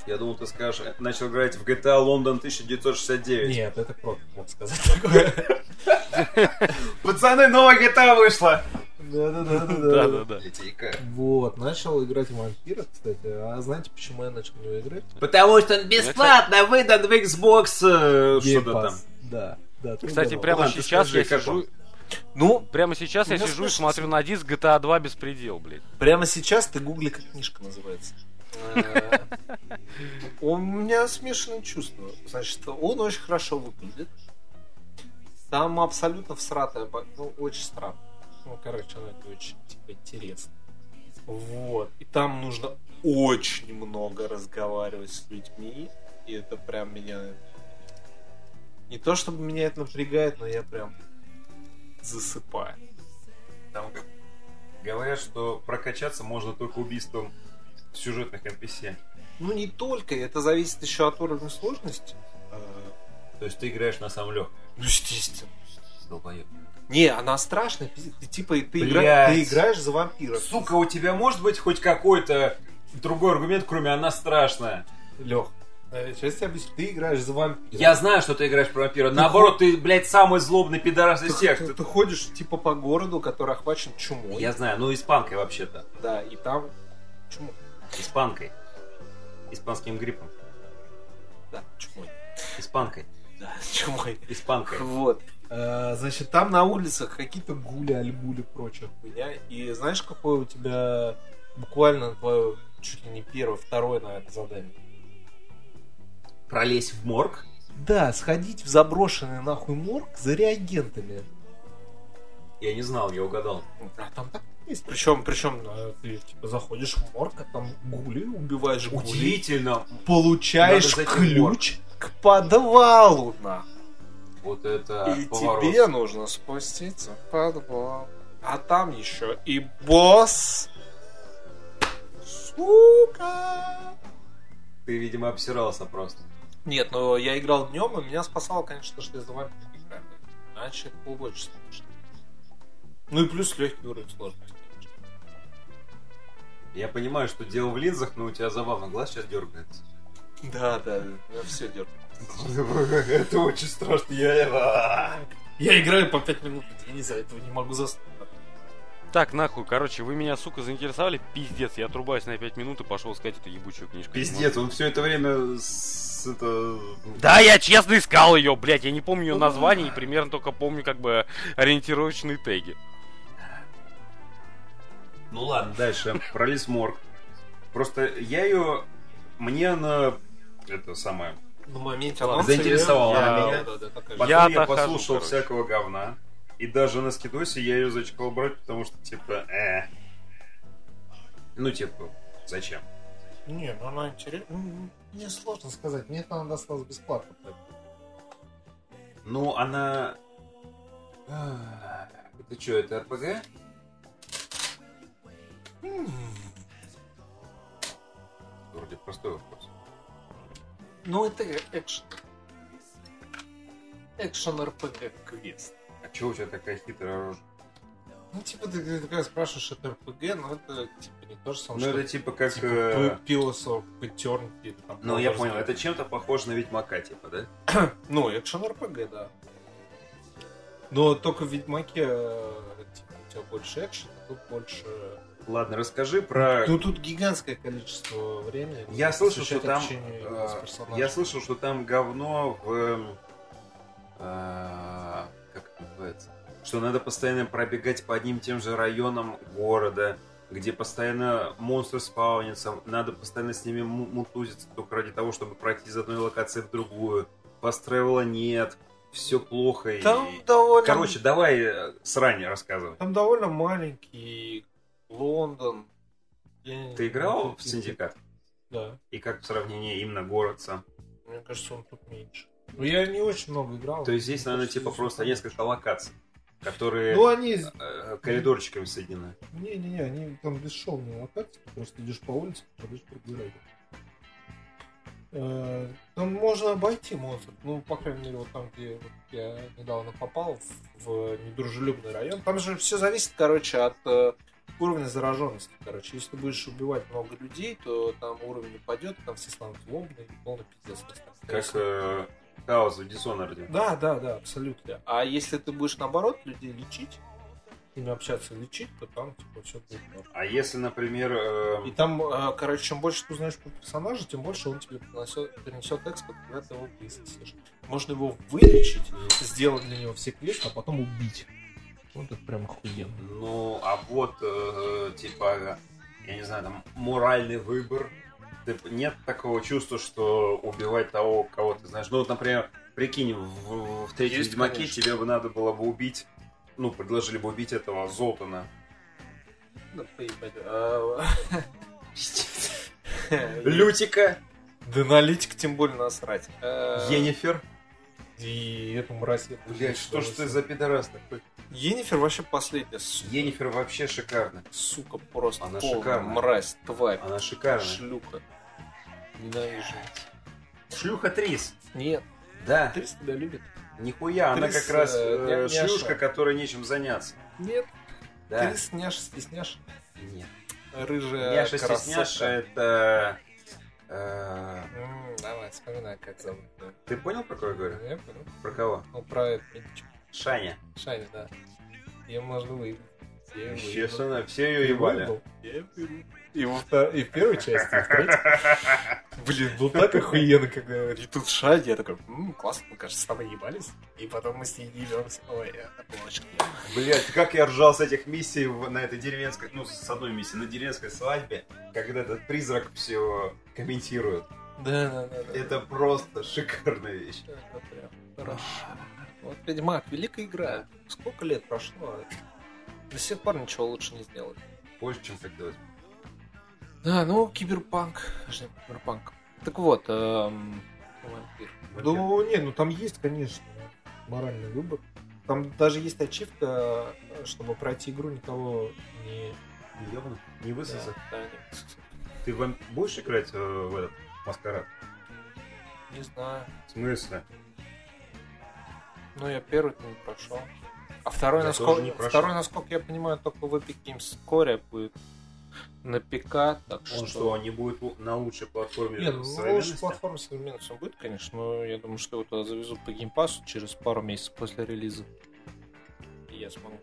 Я думал, ты скажешь, э, начал играть в GTA Лондон 1969. Нет, это кто мог сказать такое. <laughs> Пацаны, новая GTA вышла! Да-да-да. Да-да-да. Вот, начал играть в вампира, кстати. А знаете, почему я начал в него играть? Потому что он бесплатно выдан в Xbox э, что-то там. Да, да. Кстати, прямо сейчас я сижу... Ну, Прямо сейчас я Меня сижу и смотрю на диск GTA 2 беспредел, блядь. прямо сейчас ты гугли, как книжка называется. Э, У меня смешанные чувства. Значит, он очень хорошо выглядит. Там абсолютно всратая, ну, очень странно. Ну, короче, она это очень, типа, интересно. Вот. И там нужно очень много разговаривать с людьми. И это прям меня... Не то, чтобы меня это напрягает, но я прям засыпаю. Там Говорят, что прокачаться можно только убийством сюжетных NPC. Ну, не только, это зависит еще от уровня сложности. Э, То есть ты играешь на самом легком. Ну, естественно. Долбоёб. Не, она страшная, ты типа ты, игра- Блядь. ты играешь за вампира. Сука, у тебя может быть хоть какой-то другой аргумент, кроме она страшная? Лех, сейчас я объясню. Ты играешь за вампира. Я знаю, что ты играешь про вампира. Наоборот, ты, блядь, самый злобный пидорас ты, из всех. ты- ты ходишь типа по городу, который охвачен чумой. Я знаю, ну испанкой вообще-то. Да, и там чума. Испанкой. Испанским гриппом. Да, чумой. Испанкой. Да, чумой. Испанкой. Вот. Э, Значит, там на улицах какие-то гули, альбули, прочая хуйня. И знаешь, какое у тебя буквально твое чуть ли не первое, второе, наверное, задание? Пролезть в морг? Да, сходить в заброшенный нахуй морг за реагентами. Я не знал, я угадал. А там так есть. Причем, причем э, ты типа заходишь в морг, а там гули, убиваешь гули, Удивительно. получаешь ключ к подвалу, нахуй. Вот это и поворот. тебе нужно спуститься в подвал. А там еще и босс. Сука. Ты, видимо, обсирался просто. Нет, но я играл днем, и меня спасало, конечно, что я за вампира играю. Иначе это было бы очень сложно. Ну и плюс легкий уровень сложности. Я понимаю, что дело в линзах, но у тебя забавно глаз сейчас дергается. Да, да, я все дергаю. <laughs> Это очень страшно. Я... Я играю по 5 минут в день, из-за этого не могу заснуть. Так, нахуй, короче, вы меня, сука, заинтересовали? Пиздец, я отрубаюсь на 5 минут и пошел искать эту ебучую книжку. Пиздец, он все это время с это... Да, я честно искал ее, блядь, я не помню ее название и примерно только помню, как бы, ориентировочные теги. Ну ладно, дальше. Пролез морг. Просто я ее... Мне она... Это самое... На моменте анонса заинтересовала я- да, меня. да, да, такая Потом Я я, послушал короче. всякого говна. И даже на скидосе я ее зачекал брать, потому что, типа, э. Ну, типа, зачем? Не, ну она интересна. Мне сложно сказать. Мне она досталась бесплатно. Ну, она... А, Это что, это РПГ? Вроде простой вопрос. Ну, это экшен. Экшен РПГ квест. А чего у тебя такая хитрая рожа? Ну, типа, ты, ты такая спрашиваешь, это РПГ, но это, типа, не то же самое, Ну, что... это типа как... типа, э, Eternity. или там Ну, я понял, это чем-то похоже на Ведьмака, типа, да? <coughs> Ну, экшен РПГ, да. Но только в Ведьмаке, э, типа, у тебя больше экшена, тут больше... Ладно, расскажи про... Ну, тут гигантское количество времени. Я слышал, что там... э. Я слышал, что там говно в... эм, э, Как это называется? Что надо постоянно пробегать по одним и тем же районам города, где постоянно монстры спаунятся, надо постоянно с ними му- мутузиться только ради того, чтобы пройти из одной локации в другую. Фаст-тревела нет, все плохо. и- Там довольно... Короче, давай э, срань рассказывай. Там довольно маленький Лондон. Я Ты играл в Синдикат? Да. И как в сравнении именно город сам? Мне кажется, он тут меньше. Ну, я не очень много играл. То есть здесь, наверное, типа просто несколько локаций, которые Ну, они... э, коридорчиками соединены. Не-не-не, они там бесшовные локации. Просто идешь по улице, попадаешь другой район. Э, Там можно обойти монстр. Ну, по крайней мере, вот там, где вот я недавно попал, в, недружелюбный район. Там же все зависит, короче, от э, уровня зараженности. Короче, если ты будешь убивать много людей, то там уровень упадет, там все станут злобные, и полный пиздец. Как Э, хаос в Dishonored. Да, да, да, абсолютно. А если ты будешь, наоборот, людей лечить, ними общаться, лечить, то там, типа, все будет норм. А если, например, э, И там, э, короче, чем больше ты узнаешь про персонажа, тем больше он тебе принесет, принесет экспорт, когда ты его высосешь. Можно его вылечить, сделать для него все квесты, а потом убить. Вот это прям охуенно. ну, а вот, э, типа, я не знаю, там, моральный выбор, нет такого чувства, что убивать того, кого ты знаешь. Ну, вот, например, прикинь, в, в третьем Есть, Ведьмаке конечно. тебе бы надо было бы убить, ну, предложили бы убить этого Золтана. Да. А, <laughs> Лютика, Да на литик тем более насрать. А, Енифер. И эту мразь. Блять, что ж ты за пидорас такой? Енифер вообще последняя, сука. Енифер вообще шикарна. Сука, просто Она шикарная. мразь, тварь, Она шикарная. шлюха. Ненавижу. Шлюха Трис. Нет, Да, Трис тебя любит. нихуя, она Трис, как раз э, э, не- не шлюшка, которой нечем заняться. Нет, Да. Трис няша, стесняш, Нет. рыжая Яша красотка. Стесняша это... э, М, Давай, вспоминай, как зовут. да. Ты понял, про кого я говорю? Я понял. Про кого? Ну, про Миничку. Шаня. Шайни, да. Ее можно выиграл. Естественно, все ее ебали. Я выиграл. И, во втор- и в первой части, и в третьей. Блин, был так охуенно, когда тут Шайни. Я такой, «М, классно, мы, кажется, с тобой ебались. И потом мы с ней ебемся. Ой, это очень Блять, как я ржал с этих миссий на этой деревенской, ну, с одной миссии, на деревенской свадьбе, когда этот призрак все комментирует. Да, да, да. да. Это просто шикарная вещь. Это прям хорошо. Вот Ведьмак, великая игра. Сколько лет прошло? До сих пор ничего лучше не сделали. Больше, чем хотелось. Да, ну, киберпанк. Ждем киберпанк. Так вот, эм, вампир. Ну, не, ну там есть, конечно, моральный выбор. Там даже есть ачивка, чтобы пройти игру, никого не... Не ёбну, не высосать. Да, не высосать. Ты вам будешь играть э, в этот маскарад? Не знаю. В смысле? Ну, я первый не прошел. А второй, Я насколько, не прошел. второй, насколько я понимаю, только в Epic Games Core будет на ПК, так Он что... что, не будет на лучшей платформе Нет, ну, современности? лучше платформа современности он будет, конечно, но я думаю, что его туда завезут по геймпасу через пару месяцев после релиза. И я смогу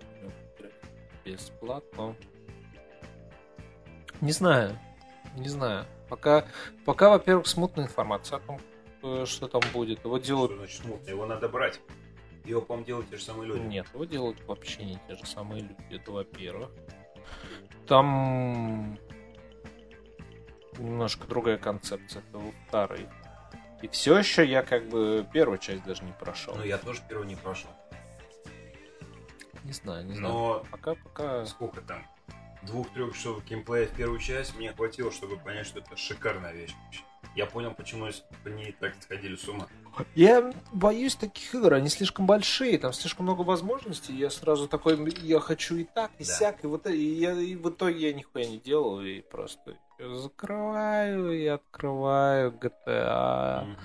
бесплатно. Не знаю, не знаю. Пока, пока во-первых, смутная информация о том, э, что там будет. Его делают... Что значит смутно? Его надо брать. Его, по-моему, делают те же самые люди. Нет, его делают вообще не те же самые люди, это во-первых. Там немножко другая концепция, это во-вторых. И все еще я как бы первую часть даже не прошел. Ну, я тоже первый не прошел. Не знаю, не знаю. Но Пока, пока. сколько там? Двух-трех часов геймплея в первую часть мне хватило, чтобы понять, что это шикарная вещь вообще. Я понял, почему по ней так сходили с ума. Я боюсь таких игр, они слишком большие, там слишком много возможностей. Я сразу такой, я хочу и так, и Да. сяк, и вот и, я, и в итоге я нихуя не делаю, и просто закрываю и открываю GTA. Мгм.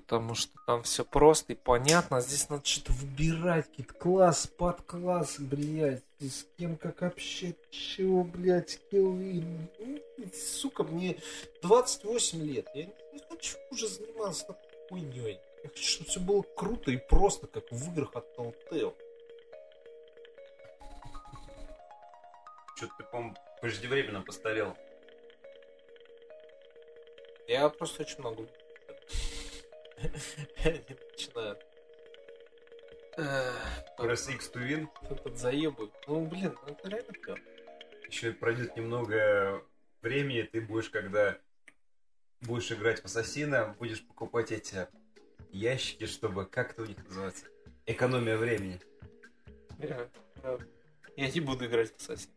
Потому что там все просто и понятно. А здесь надо что-то выбирать. Какие-то класс, подклассы, блядь. И с кем как общаться. Чего, блядь, скиллы. Ну, Сука, мне 28 лет. Я не хочу уже заниматься такой хуйней. Я хочу, чтобы все было круто и просто, как в играх от Telltale. Что-то ты, по-моему, преждевременно постарел. Я просто очень много. Я не начинаю. Press X to win. Подзаебывают. Ну, блин, ну это реально клёво. Еще пройдет немного времени, ты будешь, когда будешь играть в Ассасина, будешь покупать эти ящики, чтобы, как это у них называется? Экономия времени. Я, не буду играть в Assassin.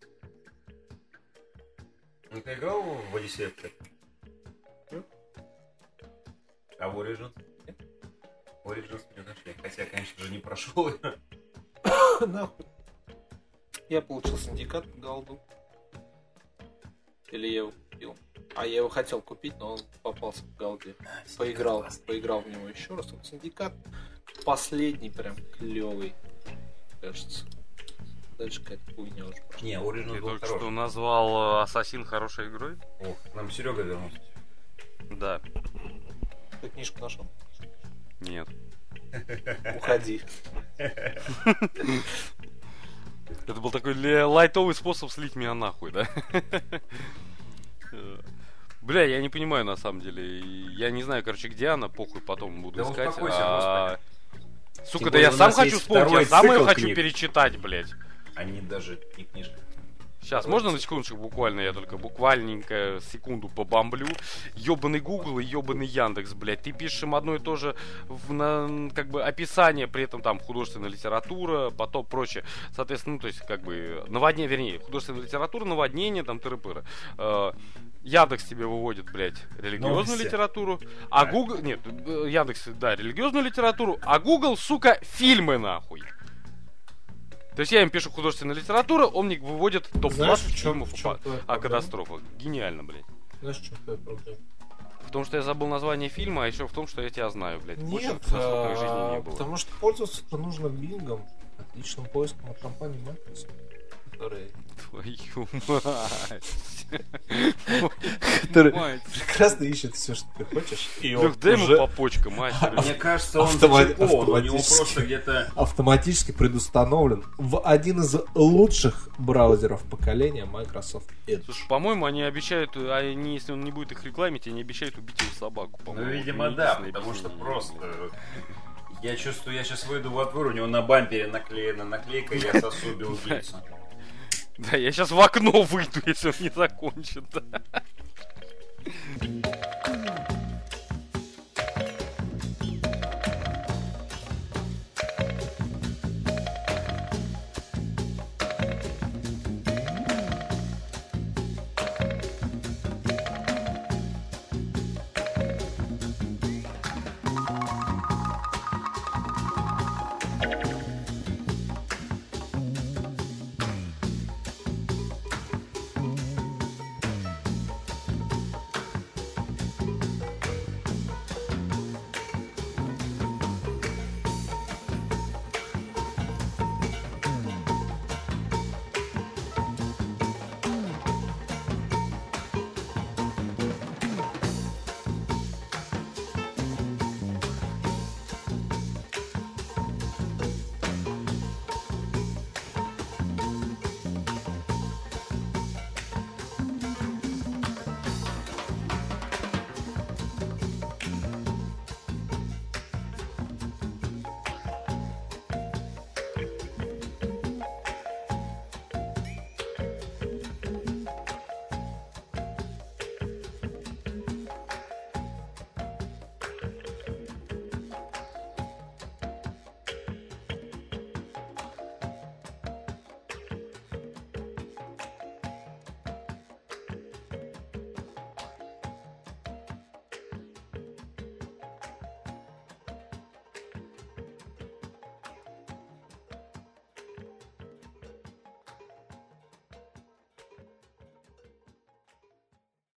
Ну, ты играл в кстати? А в Origins? Origins не нашли. Хотя, конечно же, не прошел ее. <coughs> Нахуй. Я получил синдикат в голду. Или я его купил. А я его хотел купить, но он попался в голде. Поиграл, поиграл в него еще раз. Вот синдикат последний прям клевый, кажется. Дальше какая-то хуйня уже пошла. Не, Origins Ты был только хороший. что назвал э, Ассасин хорошей игрой? О, нам Серега вернулся. Да. Ты книжку нашел? Нет. Уходи. Это был такой лайтовый способ слить меня нахуй, да? Бля, я не понимаю на самом деле. Я не знаю, короче, где она, похуй, потом буду Да искать. А, Сука, Тем да я сам хочу вспомнить, я сам ее хочу книг. перечитать, блядь. Они даже не книжка. Сейчас, можно на секундочку буквально, я только буквальненько секунду побомблю. Ёбаный Google и ёбаный Яндекс, блядь. Ты пишешь им одно и то же в, на, как бы описание, при этом там художественная литература, потом прочее. Соответственно, ну, то есть, как бы, наводнение, вернее, художественная литература, наводнение, там, тыры-пыры. Э, Яндекс тебе выводит, блядь, религиозную Новости. литературу, а Google, нет, э, Яндекс, да, религиозную литературу, а Google, сука, фильмы, нахуй. То есть я им пишу художественная литература, он мне выводит топ-20 Знаешь, в чём- фильмов о, о катастрофах. Гениально, блядь. Знаешь, в чем твоя проблема? В том, что я забыл название фильма, а еще в том, что я тебя знаю, блядь. Больше Нет, катастроф в жизни а, не было. потому что пользоваться нужно бингом, отличным поиском от компании Microsoft, которая Твою мать. Который- Мать. прекрасно ищет все, что ты хочешь. И Лёх, дай ему по почкам. Мне кажется, он зачеплен, у него автоматически. просто где-то... автоматически предустановлен в один из лучших браузеров поколения Microsoft Edge. Слушай, по-моему, они обещают, а они, если он не будет их рекламить, они обещают убить его собаку. Ну, видимо, да, потому что просто... Я чувствую, я сейчас выйду во двор, у него на бампере наклеена наклейка «Я сосу Гейтса». Да, я сейчас в окно выйду, если он не закончит.